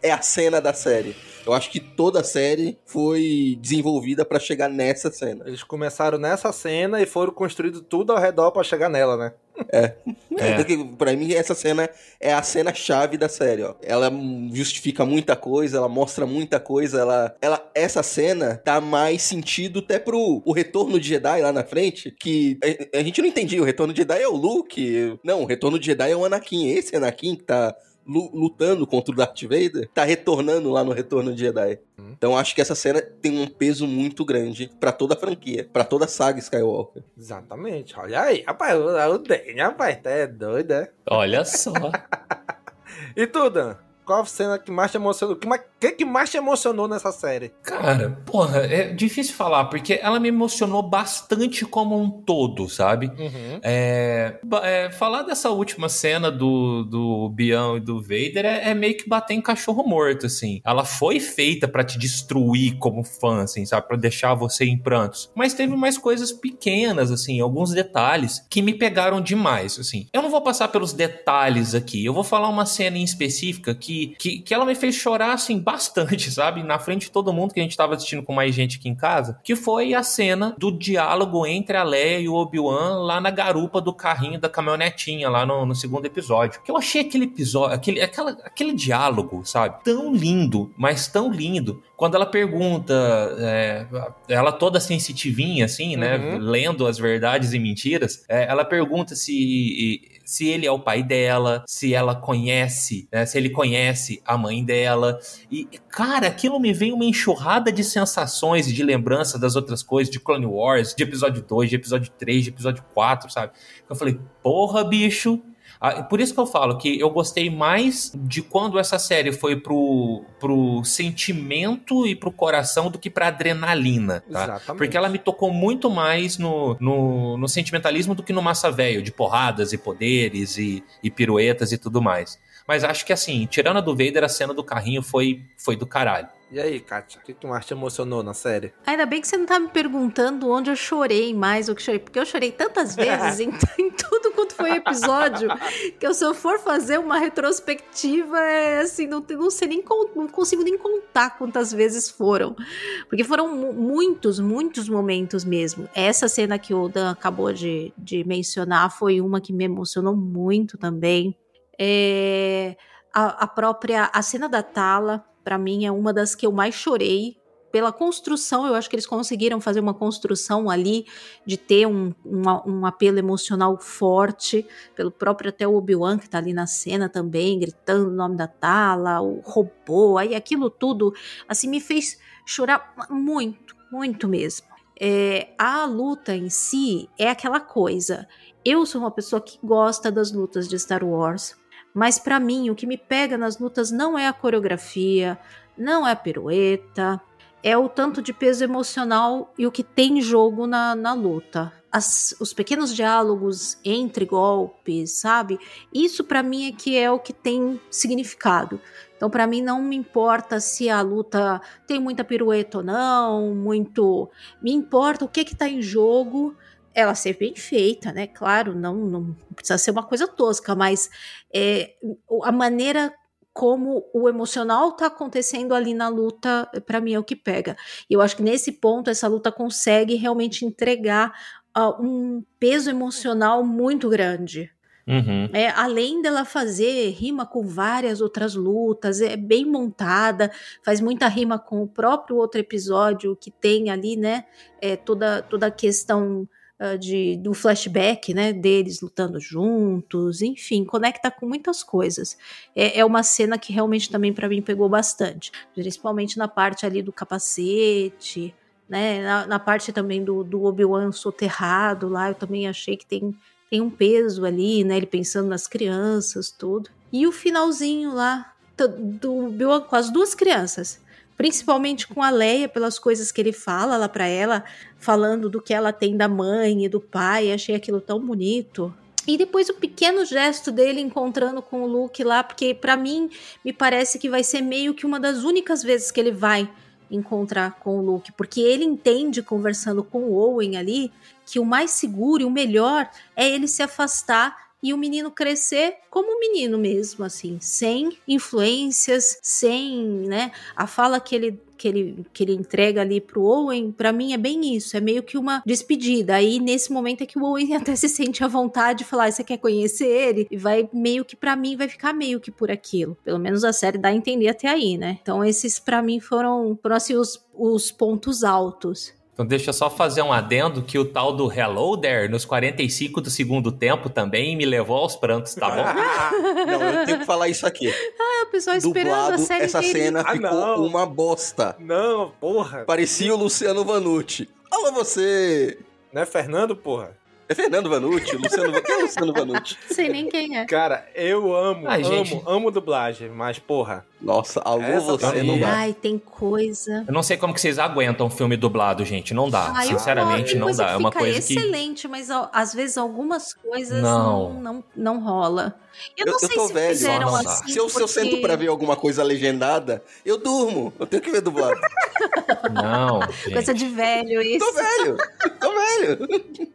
é a cena da série. Eu acho que toda a série foi desenvolvida para chegar nessa cena. Eles começaram nessa cena e foram construindo tudo ao redor para chegar nela, né? É. é. Pra mim, essa cena é a cena chave da série, ó. Ela justifica muita coisa, ela mostra muita coisa, ela, ela essa cena dá mais sentido até pro o retorno de Jedi lá na frente, que a, a gente não entendia, o retorno de Jedi é o Luke. Não, o retorno de Jedi é o Anakin, esse Anakin que tá lutando contra o Darth Vader, tá retornando lá no Retorno de Jedi. Hum. Então acho que essa cena tem um peso muito grande para toda a franquia, para toda a saga Skywalker. Exatamente. Olha aí, rapaz, o, Dane, rapaz, tá é doido, é? Olha só. e tu, Dan? Qual cena que mais te emocionou? O que, que, que mais te emocionou nessa série? Cara, porra, é difícil falar, porque ela me emocionou bastante como um todo, sabe? Uhum. É, é, falar dessa última cena do, do Bião e do Vader é, é, meio que bater em cachorro morto, assim. Ela foi feita para te destruir como fã, assim, sabe? Pra deixar você em prantos. Mas teve mais coisas pequenas, assim, alguns detalhes que me pegaram demais, assim. Eu não vou passar pelos detalhes aqui, eu vou falar uma cena em específica que que, que, ela me fez chorar, assim, bastante, sabe? Na frente de todo mundo que a gente tava assistindo com mais gente aqui em casa, que foi a cena do diálogo entre a Leia e o Obi-Wan lá na garupa do carrinho da caminhonetinha, lá no, no segundo episódio. Que eu achei aquele episódio, aquele, aquela, aquele diálogo, sabe? Tão lindo, mas tão lindo. Quando ela pergunta, é, ela toda sensitivinha, assim, né? Uhum. Lendo as verdades e mentiras, é, ela pergunta se se ele é o pai dela, se ela conhece, né, se ele conhece a mãe dela. E, cara, aquilo me vem uma enxurrada de sensações e de lembrança das outras coisas, de Clone Wars, de episódio 2, de episódio 3, de episódio 4, sabe? Eu falei, porra, bicho, ah, por isso que eu falo que eu gostei mais de quando essa série foi pro, pro sentimento e pro coração do que pra adrenalina, tá? Exatamente. Porque ela me tocou muito mais no, no, no sentimentalismo do que no massa velho, de porradas e poderes e, e piruetas e tudo mais. Mas acho que assim, tirando a do Vader, a cena do carrinho foi, foi do caralho. E aí, Kátia, o que tu mais te emocionou na série? Ainda bem que você não tá me perguntando onde eu chorei mais ou que chorei, porque eu chorei tantas vezes em, em, tudo quanto foi episódio, que eu, se eu for fazer uma retrospectiva, é assim, não, não sei nem, não consigo nem contar quantas vezes foram. Porque foram muitos, muitos momentos mesmo. Essa cena que o Dan acabou de, de mencionar foi uma que me emocionou muito também. É, a, a própria, a cena da Tala, para mim é uma das que eu mais chorei pela construção, eu acho que eles conseguiram fazer uma construção ali de ter um, um, um apelo emocional forte, pelo próprio até o Obi-Wan que tá ali na cena também, gritando o nome da Tala, o robô, aí aquilo tudo, assim, me fez chorar muito, muito mesmo. É, a luta em si é aquela coisa. Eu sou uma pessoa que gosta das lutas de Star Wars, mas para mim, o que me pega nas lutas não é a coreografia, não é a pirueta, é o tanto de peso emocional e o que tem jogo na, na luta. As, os pequenos diálogos entre golpes, sabe? Isso para mim é que é o que tem significado. Então, para mim, não me importa se a luta tem muita pirueta ou não, muito. Me importa o que que tá em jogo ela ser bem feita, né? Claro, não, não precisa ser uma coisa tosca, mas é, a maneira como o emocional tá acontecendo ali na luta, para mim é o que pega. E eu acho que nesse ponto essa luta consegue realmente entregar uh, um peso emocional muito grande. Uhum. É, além dela fazer rima com várias outras lutas, é bem montada, faz muita rima com o próprio outro episódio que tem ali, né? É, toda, toda a questão uh, de, do flashback, né, deles lutando juntos, enfim, conecta com muitas coisas. É, é uma cena que realmente também para mim pegou bastante, principalmente na parte ali do capacete, né, na, na parte também do, do Obi-Wan soterrado lá, eu também achei que tem, tem um peso ali, né, ele pensando nas crianças, tudo. E o finalzinho lá do Obi-Wan com as duas crianças, principalmente com a Leia, pelas coisas que ele fala lá para ela, falando do que ela tem da mãe e do pai, achei aquilo tão bonito. E depois o pequeno gesto dele encontrando com o Luke lá, porque para mim me parece que vai ser meio que uma das únicas vezes que ele vai encontrar com o Luke, porque ele entende conversando com o Owen ali que o mais seguro e o melhor é ele se afastar e o menino crescer como um menino mesmo, assim, sem influências, sem, né, a fala que ele que ele, que ele entrega ali pro Owen, para mim é bem isso, é meio que uma despedida. Aí nesse momento é que o Owen até se sente à vontade de falar, você quer conhecer ele? E vai meio que para mim vai ficar meio que por aquilo. Pelo menos a série dá a entender até aí, né? Então esses para mim foram, foram assim os, os pontos altos. Então deixa eu só fazer um adendo que o tal do Hello There, nos 45 do segundo tempo, também me levou aos prantos, tá bom? Não, eu tenho que falar isso aqui. Ah, o pessoal esperando a série essa dele. cena Ah, ficou não. uma bosta. Não, porra. Parecia o Luciano Vanucci. Alô, você! Não é Fernando, porra? É Fernando Vanucci? Luciano Vanucci? Quem é Luciano Vanucci? Sei nem quem é. Cara, eu amo, Ai, amo, gente. amo dublagem, mas porra. Nossa, alô, Essa você não dá. Ai, tem coisa. Eu não sei como que vocês aguentam filme dublado, gente. Não dá. Ai, Sinceramente, não dá. que É uma fica coisa que. excelente, mas ó, às vezes algumas coisas Não. não, não, não rola. Eu, Eu, não eu sei tô se velho. fizeram Não dá. assim. Se eu, se eu porque- sento pra ver alguma coisa legendada, eu durmo. Eu tenho que ver dublado. Não. gente. Coisa de velho isso. Tô velho. Tô velho.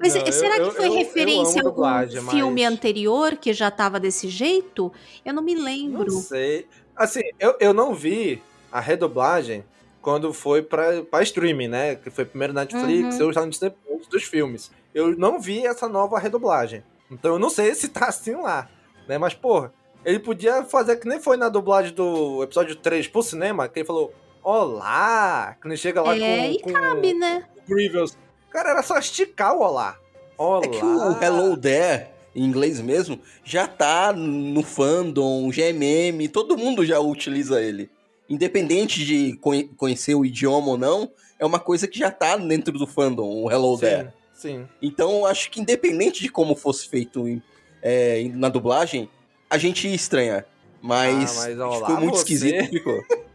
Mas Não, será eu- que foi eu- eu referência a algum dublagem, mas- filme anterior que já tava desse jeito? Eu não me Não lembro. sei. Assim, eu, eu não vi a redublagem quando foi pra, pra streaming, né? Que foi primeiro Netflix, Uhum. eu já no depois dos filmes. Eu não vi essa nova redublagem. Então eu não sei se tá assim lá, né? Mas, porra, ele podia fazer que nem foi na dublagem do episódio 3 pro cinema, que ele falou, olá! Quando ele chega lá é, com, e com cabe, né? o Grievous. Cara, era só esticar o olá. Olá. É que o Hello There, em inglês mesmo, já tá no fandom, já é todo mundo já utiliza ele. Independente de conhe- conhecer o idioma ou não, é uma coisa que já tá dentro do fandom, o Hello There. Sim, sim. Então, eu acho que independente de como fosse feito em- é, na dublagem, a gente ia estranhar. Mas, Ah, mas olá, ficou muito você. esquisito, ficou.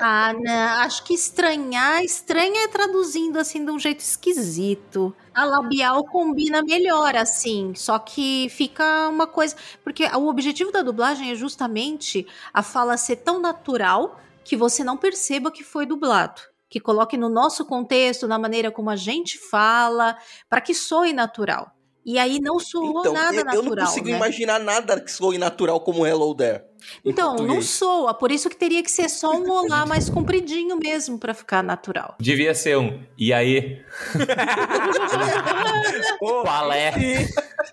Ah, não, acho que estranhar, estranha é traduzindo assim de um jeito esquisito. A labial combina melhor assim, só que fica uma coisa, porque o objetivo da dublagem é justamente a fala ser tão natural que você não perceba que foi dublado, que coloque no nosso contexto, na maneira como a gente fala, para que soe natural. E aí não soou Então, nada eu, natural, eu não consigo né? imaginar nada que soe natural como Hello There. Então, não soa, por isso que teria que ser só um olá mais compridinho mesmo para ficar natural. Devia ser um. E aí? Pô, Qual é?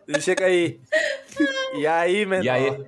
Ele chega aí. E aí, menor? E aí?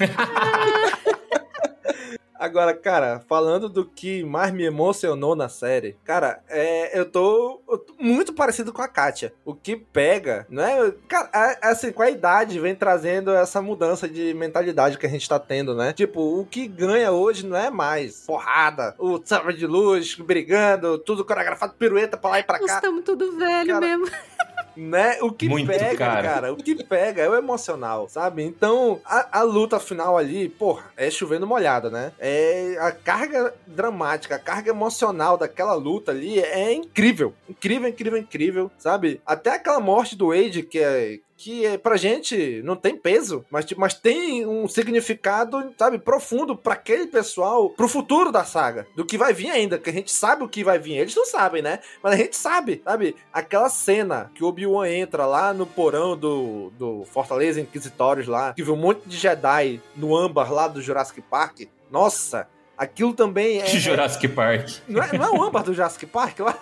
Agora, cara, falando do que mais me emocionou na série, cara, é, eu, tô, eu tô muito parecido com a Katia. O que pega, não é? Cara, é- assim, com a idade vem trazendo essa mudança de mentalidade que a gente tá tendo, né? Tipo, o que ganha hoje não é mais porrada, o sabre de luz, brigando, tudo coreografado, pirueta pra lá e pra Nós cá. estamos tudo velho Cara, mesmo. Né? O que Muito, pega, cara. cara. o que pega é o emocional, sabe? Então, a, a luta final ali, porra, é chovendo molhada, né? É a carga dramática, a carga emocional daquela luta ali é incrível. Incrível, incrível, incrível, sabe? Até aquela morte do Wade, que é que é, pra gente não tem peso, mas, tipo, mas tem um significado, sabe, profundo pra aquele pessoal, pro futuro da saga, do que vai vir ainda, que a gente sabe o que vai vir. Eles não sabem, né? Mas a gente sabe, sabe? Aquela cena que o Obi-Wan entra lá no porão do, do Fortaleza Inquisitórios lá, que vê um monte de Jedi no âmbar lá do Jurassic Park. Nossa, aquilo também é. Jurassic Park. Não é, não é o âmbar do Jurassic Park lá?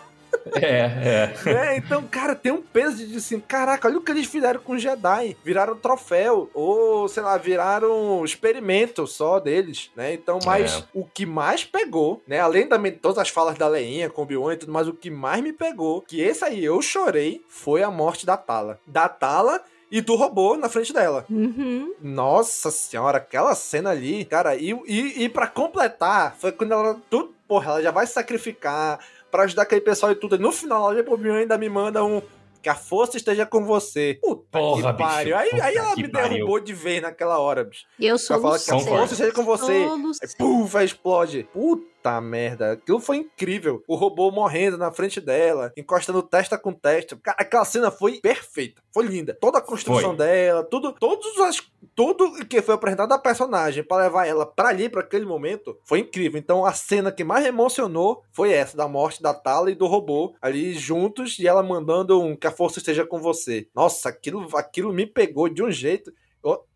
É, é. É, então, cara, tem um peso de assim, caraca, olha o que eles fizeram com os Jedi. Viraram troféu, ou, sei lá, viraram experimento só deles, né? Então, mas É. o que mais pegou, né? Além da todas as falas da Leinha com o Obi-Wan e tudo, mas o que mais me pegou, que esse aí eu chorei, foi a morte da Tala. Da Tala e do robô na frente dela. Uhum. Nossa senhora, aquela cena ali, cara, e, e, e para completar, foi quando ela, tudo, porra, ela já vai se sacrificar pra ajudar aquele pessoal e tudo. E no final, ela Obi-Wan ainda me manda um. Que a força esteja com você. Puta Porra, que pariu. bicho, Aí, aí ela me pariu. derrubou de vez naquela hora, bicho. Eu sou Ela fala que a força esteja com você. Aí, puf, explode. Puta merda. Aquilo foi incrível. O robô morrendo na frente dela, encostando testa com testa. Cara, aquela cena foi perfeita. Foi linda. Toda a construção Foi. dela, tudo, todos as, tudo que foi apresentado da personagem pra levar ela pra ali, pra aquele momento, foi incrível. Então a cena que mais emocionou foi essa, da morte da Tala e do robô ali juntos e ela mandando um que a força esteja com você. Nossa, aquilo, aquilo me pegou de um jeito.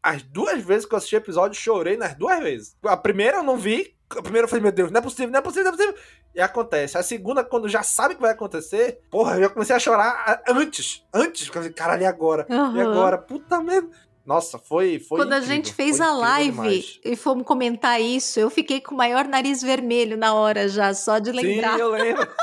As duas vezes que eu assisti o episódio, chorei nas duas vezes. A primeira eu não vi. A primeira eu falei, meu Deus, não é possível, não é possível, não é possível. E acontece. A segunda, quando já sabe que vai acontecer, porra, eu já comecei a chorar antes. Antes. Porque eu falei, caralho, e agora? E Aham. agora? Puta merda. Nossa, foi. foi Quando a incrível, gente fez a live demais. e fomos comentar isso, eu fiquei com o maior nariz vermelho na hora já, só de Sim, lembrar. eu lembro.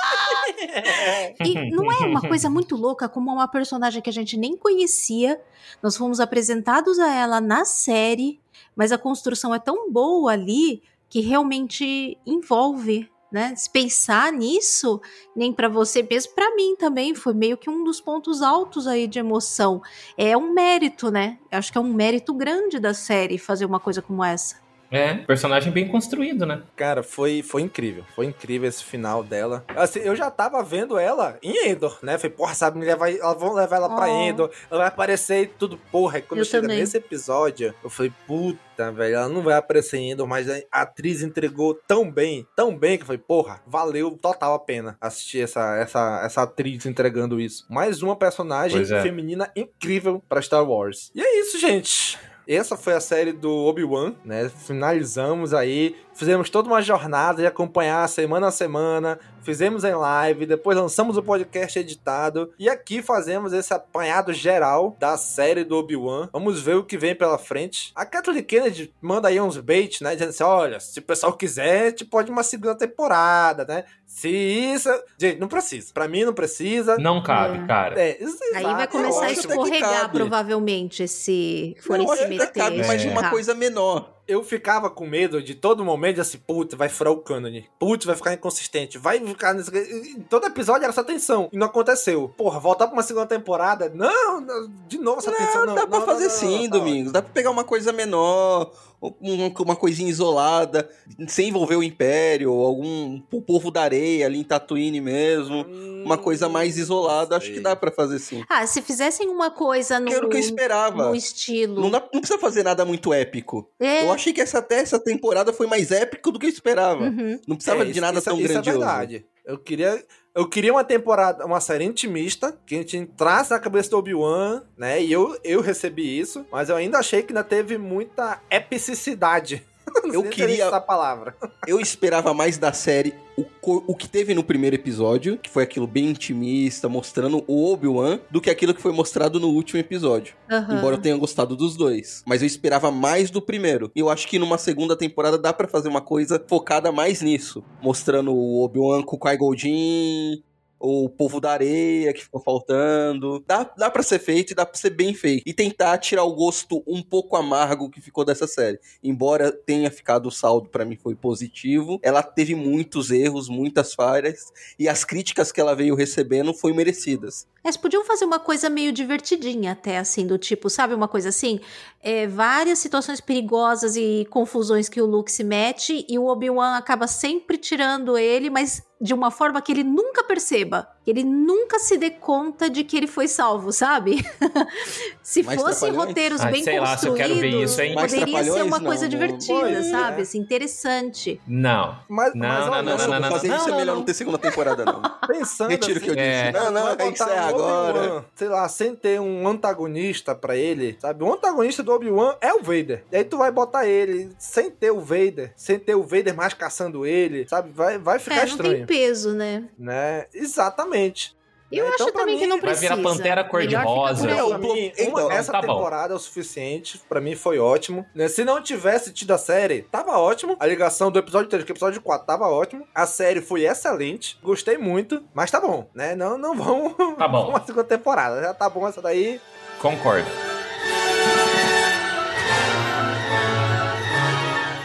E não é uma coisa muito louca como uma personagem que a gente nem conhecia. Nós fomos apresentados a ela na série, mas a construção é tão boa ali que realmente envolve, né? Se pensar nisso, nem pra você mesmo, pra mim também foi meio que um dos pontos altos aí de emoção. É um mérito, né? Eu acho que é um mérito grande da série fazer uma coisa como essa. É, personagem bem construído, né? Cara, foi, foi incrível. Foi incrível esse final dela. Assim, eu já tava vendo ela em Endor, né? Falei, porra, sabe, me levar, elas vão levar ela pra Oh. Endor, ela vai aparecer e tudo, porra. E quando Eu chega também. nesse episódio, eu falei, puta, velho, ela não vai aparecer em Endor, mas a atriz entregou tão bem, tão bem, que eu falei, porra, valeu total a pena assistir essa, essa, essa atriz entregando isso. Mais uma personagem é. feminina incrível pra Star Wars. E é isso, gente. Essa foi a série do Obi-Wan, né? Finalizamos aí, fizemos toda uma jornada de acompanhar semana a semana, fizemos em live, depois lançamos o podcast editado e aqui fazemos esse apanhado geral da série do Obi-Wan. Vamos ver o que vem pela frente. A Kathleen Kennedy manda aí uns baits, né? Dizendo assim: olha, se o pessoal quiser, a gente pode uma segunda temporada, né? Se isso. Gente, não precisa. Pra mim, não precisa. Não cabe, É. cara. É, isso- Aí vai começar a escorregar, provavelmente, se for Não, se acho que meter. cabe, mas de uma esticar. coisa menor. eu ficava com medo de todo momento de assim, putz, vai furar o cânone. Putz, vai ficar inconsistente. Vai ficar. nesse- todo episódio era essa tensão. E não aconteceu. Porra, voltar pra uma segunda temporada. Não, não, de novo essa tensão. Não, dá pra não, fazer não, não, sim, não, tá Domingos. Dá pra pegar uma coisa menor, um- uma coisinha isolada, sem envolver o Império, algum o povo da areia ali em Tatooine mesmo. ótimo. Uma coisa mais isolada, acho que dá pra fazer sim. Ah, se fizessem uma coisa no, Que era o que eu esperava. no estilo. Não, dá- não precisa fazer nada muito épico. É. Eu achei que essa, até essa temporada foi mais épico do que eu esperava. Uhum. Não precisava É, de isso- nada isso, tão isso grandioso. é verdade. Eu queria, eu queria uma temporada, uma série intimista, que a gente entrasse na cabeça do Obi-Wan, né? E eu, eu recebi isso, mas eu ainda achei que ainda teve muita epicidade. Eu queria- essa palavra. Eu esperava mais da série o, o que teve no primeiro episódio, que foi aquilo bem intimista, mostrando o Obi-Wan, do que aquilo que foi mostrado no último episódio. Aham. Embora eu tenha gostado dos dois. Mas eu esperava mais do primeiro. E eu acho que numa segunda temporada dá pra fazer uma coisa focada mais nisso. Mostrando o Obi-Wan com o Qui-Gon O povo da areia que ficou faltando. Dá, dá pra ser feito e dá pra ser bem feito. E tentar tirar o gosto um pouco amargo que ficou dessa série. Embora tenha ficado o saldo, pra mim foi positivo. Ela teve muitos erros, muitas falhas. E as críticas que ela veio recebendo foram merecidas. Eles podiam fazer uma coisa meio divertidinha, até assim, do tipo, sabe, uma coisa assim? É, várias situações perigosas e confusões que o Luke se mete e o Obi-Wan acaba sempre tirando ele, mas de uma forma que ele nunca perceba. Que ele nunca se dê conta de que ele foi salvo, sabe? se Mais fossem roteiros Ai, bem sei lá se eu quero ver construídos, isso, hein? Poderia ser uma coisa Não, divertida, é. sabe? Assim, interessante. Não. Mas, Não, mas não, olha, não, não, não, não, fazer não, isso é não, melhor não. não ter segunda temporada, não. Pensando Retiro o que eu assim, disse. É. Não, não, isso é um agora. Sei lá, sem ter um antagonista pra ele, sabe? O antagonista do Obi-Wan é o Vader. E aí tu vai botar ele sem ter o Vader, sem ter o Vader mais caçando ele, sabe? Vai, vai ficar é, não estranho, tem peso, né? né? Exatamente. Eu Então, acho pra também mim, que não vai precisa. virar Pantera cor-de-rosa. mim, Então, essa tá bom. temporada é o suficiente. Pra mim foi ótimo. né? Se não tivesse tido a série, tava ótimo. A ligação do episódio 3 com o episódio 4 tava ótimo. A série foi excelente. Gostei muito. Mas tá bom, né? Não, não vamos. Tá bom. Uma segunda temporada. Já tá bom essa daí. Concordo.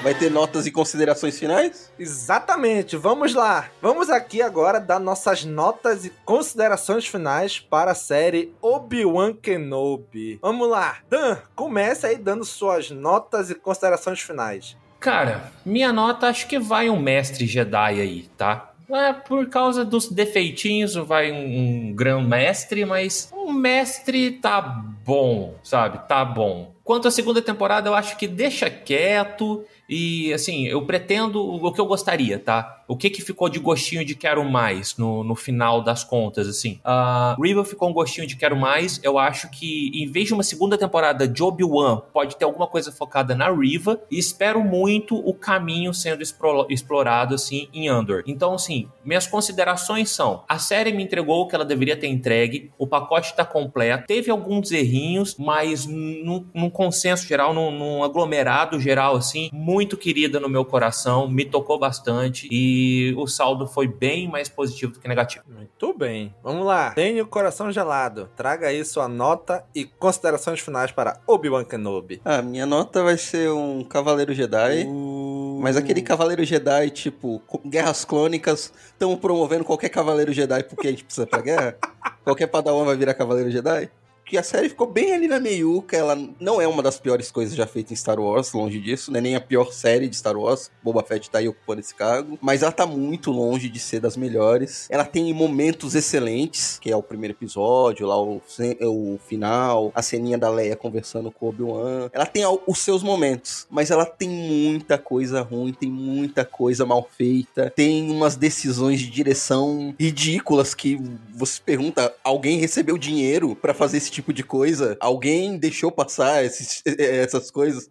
Vai ter notas e considerações finais? Exatamente, vamos lá. Vamos aqui agora dar nossas notas e considerações finais para a série Obi-Wan Kenobi. Vamos lá. Dan, comece aí dando suas notas e considerações finais. Cara, minha nota acho que vai um mestre Jedi aí, tá? É, por causa dos defeitinhos, vai um, um grão mestre, mas um mestre tá bom, sabe? Tá bom. Quanto à segunda temporada, eu acho que deixa quieto e, assim, eu pretendo o que eu gostaria, tá? O que que ficou de gostinho de quero mais no, no final das contas, assim? A Riva ficou um gostinho de quero mais. Eu acho que, em vez de uma segunda temporada de Obi-Wan, pode ter alguma coisa focada na Riva. E espero muito o caminho sendo explorado, assim, em Andor. Então, assim, minhas considerações são: a série me entregou o que ela deveria ter entregue, o pacote tá completo, teve alguns errinhos, mas não, não consenso geral, num, num, aglomerado geral, assim, muito querida no meu coração, me tocou bastante e o saldo foi bem mais positivo do que negativo. Muito bem. Vamos lá. Tenha o coração gelado. Traga aí sua nota e considerações finais para Obi-Wan Kenobi. Ah, minha nota vai ser um Cavaleiro Jedi. Uh... Mas aquele Cavaleiro Jedi, tipo, Guerras Clônicas, estão promovendo qualquer Cavaleiro Jedi porque a gente precisa pra guerra? qualquer Padawan vai virar Cavaleiro Jedi? Que a série ficou bem ali na meiuca. Ela não é uma das piores coisas já feitas em Star Wars, longe disso, né? Nem a pior série de Star Wars. Boba Fett tá aí ocupando esse cargo. Mas ela tá muito longe de ser das melhores. Ela tem momentos excelentes, que é o primeiro episódio, lá o, o final, a ceninha da Leia conversando com Obi-Wan. Ela tem os seus momentos, mas ela tem muita coisa ruim, tem muita coisa mal feita, tem umas decisões de direção ridículas que você pergunta, alguém recebeu dinheiro para fazer esse tipo tipo de coisa, alguém deixou passar esses, essas coisas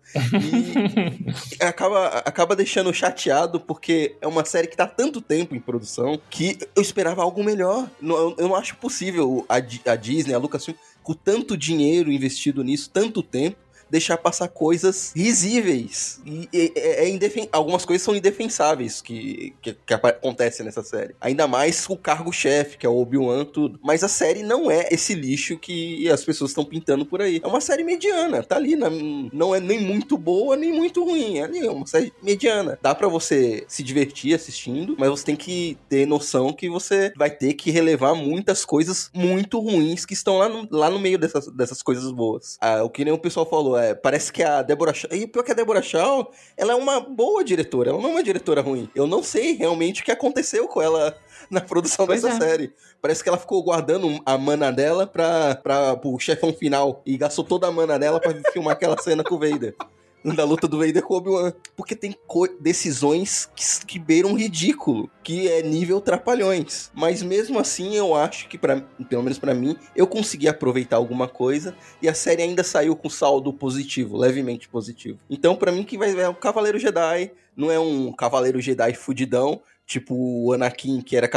e acaba, acaba deixando chateado porque é uma série que tá tanto tempo em produção que eu esperava algo melhor. Eu, eu não acho possível a, a Disney, a Lucasfilm, com tanto dinheiro investido nisso, tanto tempo, deixar passar coisas risíveis. E é, é indefen... algumas coisas são indefensáveis que, que, que acontecem nessa série. Ainda mais o cargo-chefe, que é o Obi-Wan, tudo. Mas a série não é esse lixo que as pessoas estão pintando por aí. É uma série mediana, tá ali. Na... Não é nem muito boa, nem muito ruim. É ali, é uma série mediana. Dá para você se divertir assistindo, mas você tem que ter noção que você vai ter que relevar muitas coisas muito ruins que estão lá no, lá no meio dessas, dessas coisas boas. Ah, o que nem o pessoal falou, é, parece que a Deborah Shaw... E pior que a Deborah Shaw, ela é uma boa diretora, ela não é uma diretora ruim. Eu não sei realmente o que aconteceu com ela na produção pois dessa é. série. Parece que ela ficou guardando a mana dela pra, pra, pro chefão final e gastou toda a mana dela pra filmar aquela cena com o Vader da luta do Vader com Obi-Wan. Porque tem decisões que, que beiram ridículo, que é nível trapalhões. Mas mesmo assim, eu acho que, pra, pelo menos para mim, eu consegui aproveitar alguma coisa e a série ainda saiu com saldo positivo, levemente positivo. Então, para mim, que vai é o Cavaleiro Jedi, não é um Cavaleiro Jedi fudidão, Tipo o Anakin, que era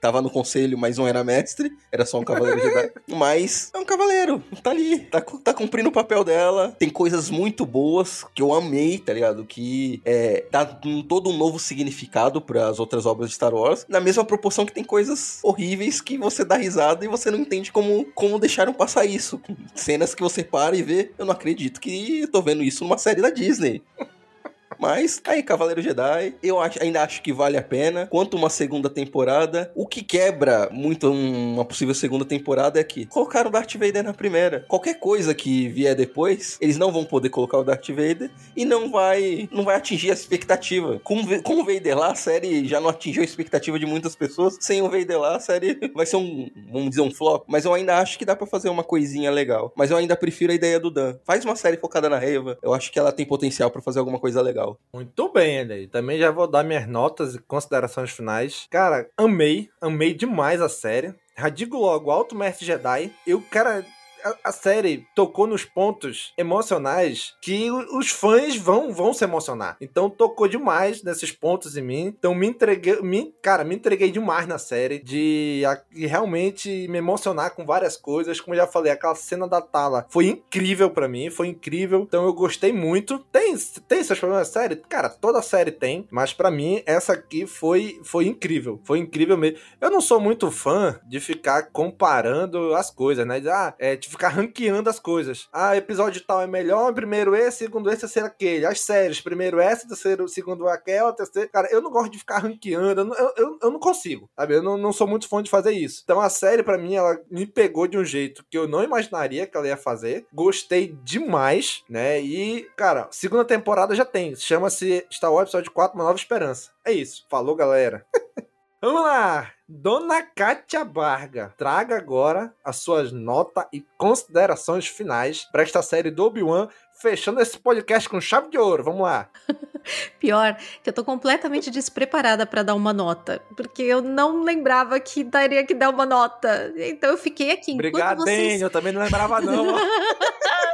tava no conselho, mas não era mestre, era só um cavaleiro Jedi. Mas é um cavaleiro, tá ali, tá, tá cumprindo o papel dela. Tem coisas muito boas que eu amei, tá ligado? Que é, dá um, todo um novo significado para as outras obras de Star Wars, na mesma proporção que tem coisas horríveis que você dá risada e você não entende como, como deixaram passar isso. Cenas que você para e vê, eu não acredito que eu tô vendo isso numa série da Disney. Mas tá aí, Cavaleiro Jedi, eu acho, ainda acho que vale a pena. Quanto uma segunda temporada, o que quebra muito uma possível segunda temporada é que colocaram o Darth Vader na primeira. Qualquer coisa que vier depois, eles não vão poder colocar o Darth Vader e não vai, não vai atingir a expectativa. Com, com o Vader lá, a série já não atingiu a expectativa de muitas pessoas. Sem o Vader lá, a série vai ser um, vamos dizer, um flop. Mas eu ainda acho que dá para fazer uma coisinha legal. Mas eu ainda prefiro a ideia do Dan. Faz uma série focada na Reva. Eu acho que ela tem potencial para fazer alguma coisa legal legal. Muito bem, Eli. Também já vou dar minhas notas e considerações finais. Cara, amei, amei demais a série. Já digo logo, Alto Mestre Jedi. Eu, cara, a, série tocou nos pontos emocionais que os fãs vão, vão se emocionar. Então tocou demais nesses pontos em mim. Então me entreguei, me, cara, me entreguei demais na série de, de realmente me emocionar com várias coisas. Como eu já falei, aquela cena da Tala foi incrível para mim, foi incrível. Então eu gostei muito. Tem, tem seus problemas na série? Cara, toda série tem, mas para mim essa aqui foi, foi incrível. Foi incrível mesmo. Eu não sou muito fã de ficar comparando as coisas, né? De, ah, é, ficar ranqueando as coisas. Ah, episódio tal é melhor, primeiro esse, segundo esse, terceiro aquele. As séries, primeiro essa, terceiro, segundo aquela, terceiro. Cara, eu não gosto de ficar ranqueando, eu, eu, eu não consigo, sabe? Eu não, não sou muito fã de fazer isso. Então a série, para mim, ela me pegou de um jeito que eu não imaginaria que ela ia fazer. Gostei demais, né? E, cara, segunda temporada já tem. Chama-se Star Wars Episódio 4, Uma Nova Esperança. É isso. Falou, galera. Vamos lá! Dona Kátia Barga, traga agora as suas notas e considerações finais para esta série do Obi-Wan, fechando esse podcast com chave de ouro. Vamos lá. Pior, que eu tô completamente despreparada para dar uma nota, porque eu não lembrava que daria que dar uma nota. Então eu fiquei aqui. Obrigado, vocês... eu também não lembrava não.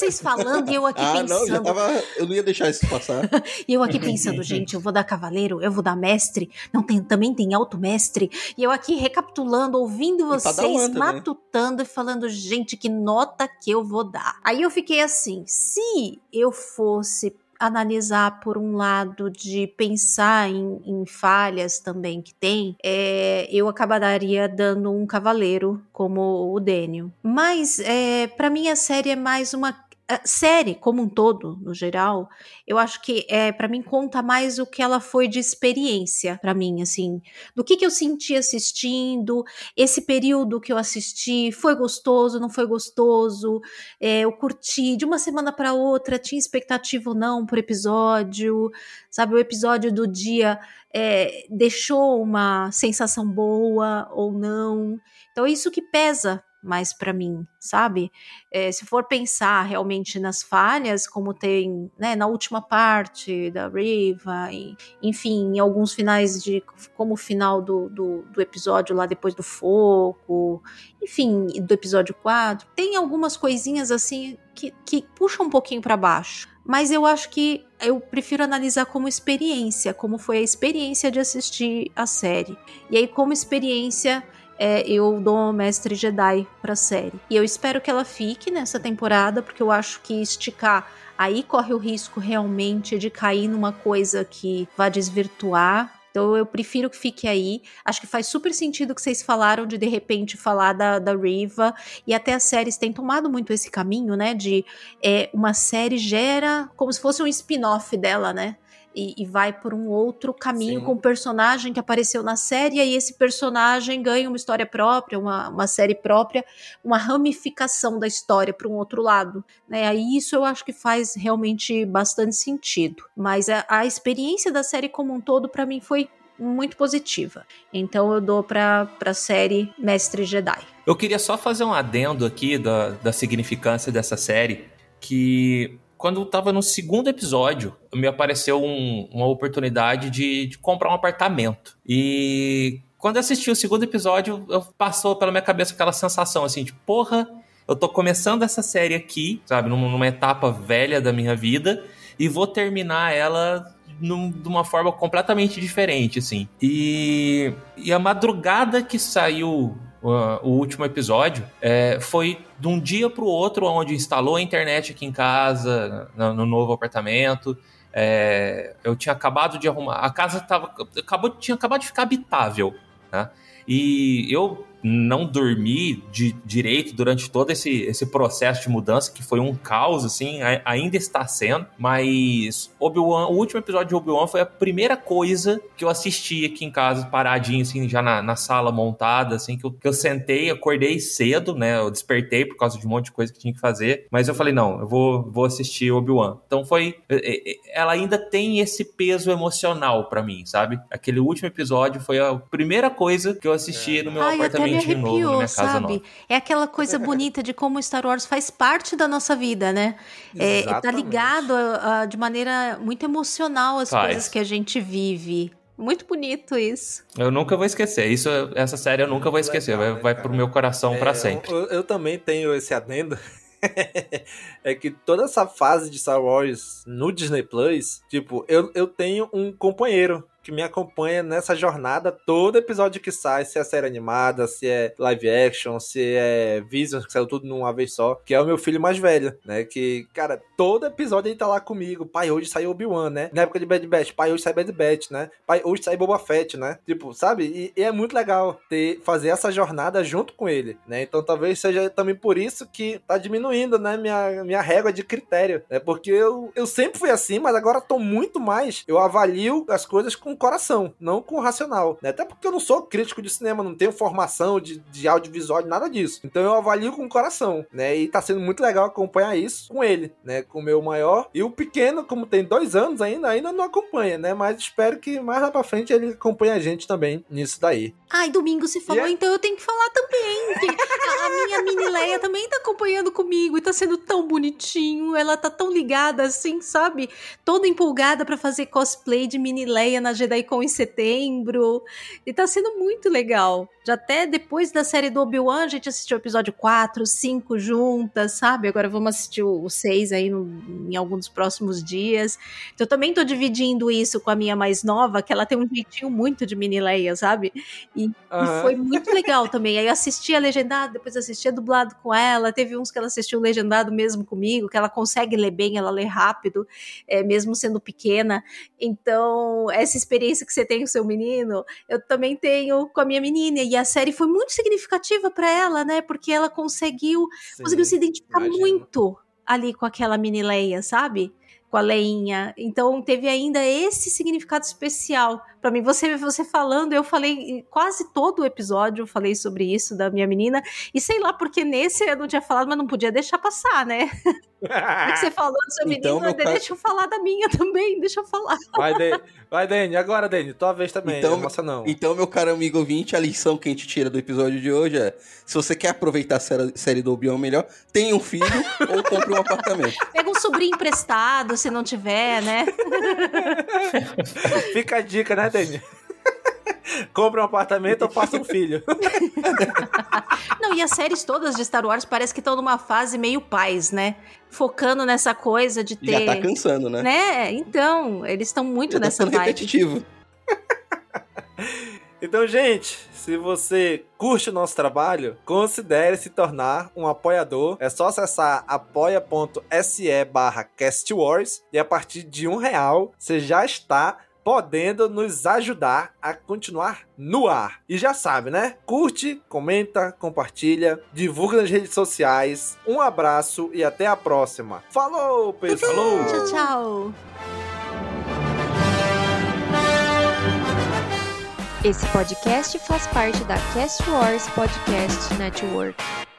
vocês falando e eu aqui ah, pensando. não, já tava. Eu não ia deixar isso passar. e eu aqui pensando, gente, eu vou dar cavaleiro, eu vou dar mestre. Não tem, também tem alto mestre. E eu aqui recapitulando, ouvindo vocês, matutando e falando, gente, que nota que eu vou dar. Aí eu fiquei assim, se eu fosse analisar por um lado de pensar em, em falhas também que tem, é, eu acabaria dando um cavaleiro como o Daniel. Mas é, para mim a série é mais uma série como um todo, no geral, eu acho que é para mim conta mais o que ela foi de experiência para mim, assim, do que que eu senti assistindo, esse período que eu assisti, foi gostoso, não foi gostoso, é, eu curti de uma semana para outra, tinha expectativa ou não por episódio, sabe, o episódio do dia é, deixou uma sensação boa ou não, então é isso que pesa mais para mim, sabe? É, se for pensar realmente nas falhas, como tem né, na última parte da Riva, e, enfim, em alguns finais de. como o final do, do, do, episódio lá depois do fogo, enfim, do episódio 4, tem algumas coisinhas assim que, que puxam um pouquinho para baixo. Mas eu acho que eu prefiro analisar como experiência, como foi a experiência de assistir a série. E aí, como experiência é, eu dou Mestre Jedi pra série. E eu espero que ela fique nessa temporada, porque eu acho que esticar aí corre o risco realmente de cair numa coisa que vá desvirtuar então eu prefiro que fique aí. Acho que faz super sentido que vocês falaram de de repente falar da, da Riva. E até as séries têm tomado muito esse caminho, né? De é, uma série gera como se fosse um spin-off dela, né? E, e vai por um outro caminho Sim. com o personagem que apareceu na série, e aí esse personagem ganha uma história própria, uma, uma série própria, uma ramificação da história para um outro lado. Né? Aí isso eu acho que faz realmente bastante sentido. Mas a, a experiência da série como um todo, para mim, foi muito positiva. Então eu dou pra, pra série Mestre Jedi. Eu queria só fazer um adendo aqui da, da significância dessa série, que quando eu tava no segundo episódio, me apareceu um, uma oportunidade de, de, comprar um apartamento. E quando eu assisti o segundo episódio, eu, passou pela minha cabeça aquela sensação assim, de porra, eu tô começando essa série aqui, sabe, numa, numa etapa velha da minha vida, e vou terminar ela num, de uma forma completamente diferente, assim. E, e a madrugada que saiu o último episódio é, foi de um dia para o outro, onde instalou a internet aqui em casa, no, no novo apartamento. É, eu tinha acabado de arrumar. A casa tava, acabou, tinha acabado de ficar habitável. Né? E eu não dormi de direito durante todo esse, esse processo de mudança, que foi um caos, assim, ainda está sendo. Mas Obi-Wan, o último episódio de Obi-Wan foi a primeira coisa que eu assisti aqui em casa, paradinho, assim, já na, na sala montada, assim, que eu, que eu sentei, acordei cedo, né? Eu despertei por causa de um monte de coisa que tinha que fazer. Mas eu falei, não, eu vou, vou assistir Obi-Wan. Então foi. Ela ainda tem esse peso emocional para mim, sabe? Aquele último episódio foi a primeira coisa que eu assisti é. no meu Ai, apartamento me arrepiou, novo, sabe? É aquela coisa bonita de como Star Wars faz parte da nossa vida, né? É, tá ligado a, a, de maneira muito emocional às faz. coisas que a gente vive. Muito bonito isso. Eu nunca vou esquecer. Isso, essa série eu nunca vou esquecer. Legal, vai, vai pro meu coração é, para sempre. Eu, eu, também tenho esse adendo. é que toda essa fase de Star Wars no Disney Plus, tipo, eu, eu tenho um companheiro que me acompanha nessa jornada. Todo episódio que sai, se é série animada, se é live action, se é Vision, que saiu tudo numa vez só, que é o meu filho mais velho, né? Que, cara, todo episódio ele tá lá comigo. Pai, hoje saiu Obi-Wan, né? Na época de Bad Batch, pai, hoje sai Bad Batch, né? Pai, hoje sai Boba Fett, né? Tipo, sabe? E, e, é muito legal ter, fazer essa jornada junto com ele, né? Então talvez seja também por isso que tá diminuindo, né? Minha, minha régua de critério, né? Porque eu, eu sempre fui assim, mas agora tô muito mais. Eu avalio as coisas com com o coração, não com o racional. Né? Até porque eu não sou crítico de cinema, não tenho formação de, de audiovisual, nada disso. Então eu avalio com o coração, né? E tá sendo muito legal acompanhar isso com ele, né? Com o meu maior. E o pequeno, como tem dois anos ainda, ainda não acompanha, né? Mas espero que mais lá pra frente ele acompanhe a gente também nisso daí. Ai, domingo se falou, é... então eu tenho que falar também. A minha mini Leia também tá acompanhando comigo e tá sendo tão bonitinho. Ela tá tão ligada assim, sabe? Toda empolgada para fazer cosplay de mini Leia na JediCon em setembro. E tá sendo muito legal. Já até depois da série do Obi-Wan, a gente assistiu o episódio 4, 5 juntas, sabe? Agora vamos assistir o 6 aí no, em algum dos próximos dias. Então eu também tô dividindo isso com a minha mais nova, que ela tem um jeitinho muito de mini Leia, sabe? E, uhum. e foi muito legal também. Aí eu assisti a legendado, depois assisti a dublado com ela. Teve uns que ela assistiu legendado mesmo comigo, que ela consegue ler bem, ela lê rápido, é, mesmo sendo pequena. Então, essa experiência que você tem com seu menino, eu também tenho com a minha menina. E a série foi muito significativa para ela, né? Porque ela conseguiu, Sim, conseguiu se identificar imagino. muito ali com aquela mini Leia, sabe? com a Leinha. Então teve ainda esse significado especial para mim. Você você falando, eu falei quase todo o episódio eu falei sobre isso da minha menina e sei lá porque nesse eu não tinha falado, mas não podia deixar passar, né? você falou do seu então, menino, deixa caso... eu falar da minha também, deixa eu falar. Vai, Dani. Vai, Dani. Agora, Dani, tua vez também. Então, não não. Então, meu caro amigo ouvinte, a lição que a gente tira do episódio de hoje é: se você quer aproveitar a série do Obi-Wan melhor, tenha um filho ou compre um apartamento. Pega um sobrinho emprestado, se não tiver, né? Fica a dica, né, Dani? Compre um apartamento ou faça um filho. Não, e as séries todas de Star Wars parece que estão numa fase meio paz, né? Focando nessa coisa de ter. Já tá cansando, né? Né? Então, eles estão muito Já tá nessa tá vibe. repetitivo. Então, gente, se você curte o nosso trabalho, considere se tornar um apoiador. É só acessar apoia.se barra castwars e a partir de um real você já está podendo nos ajudar a continuar no ar. E já sabe, né? Curte, comenta, compartilha, divulga nas redes sociais. Um abraço e até a próxima. Falou, pessoal! Falou! Tchau, tchau! Esse podcast faz parte da Cast Wars Podcast Network.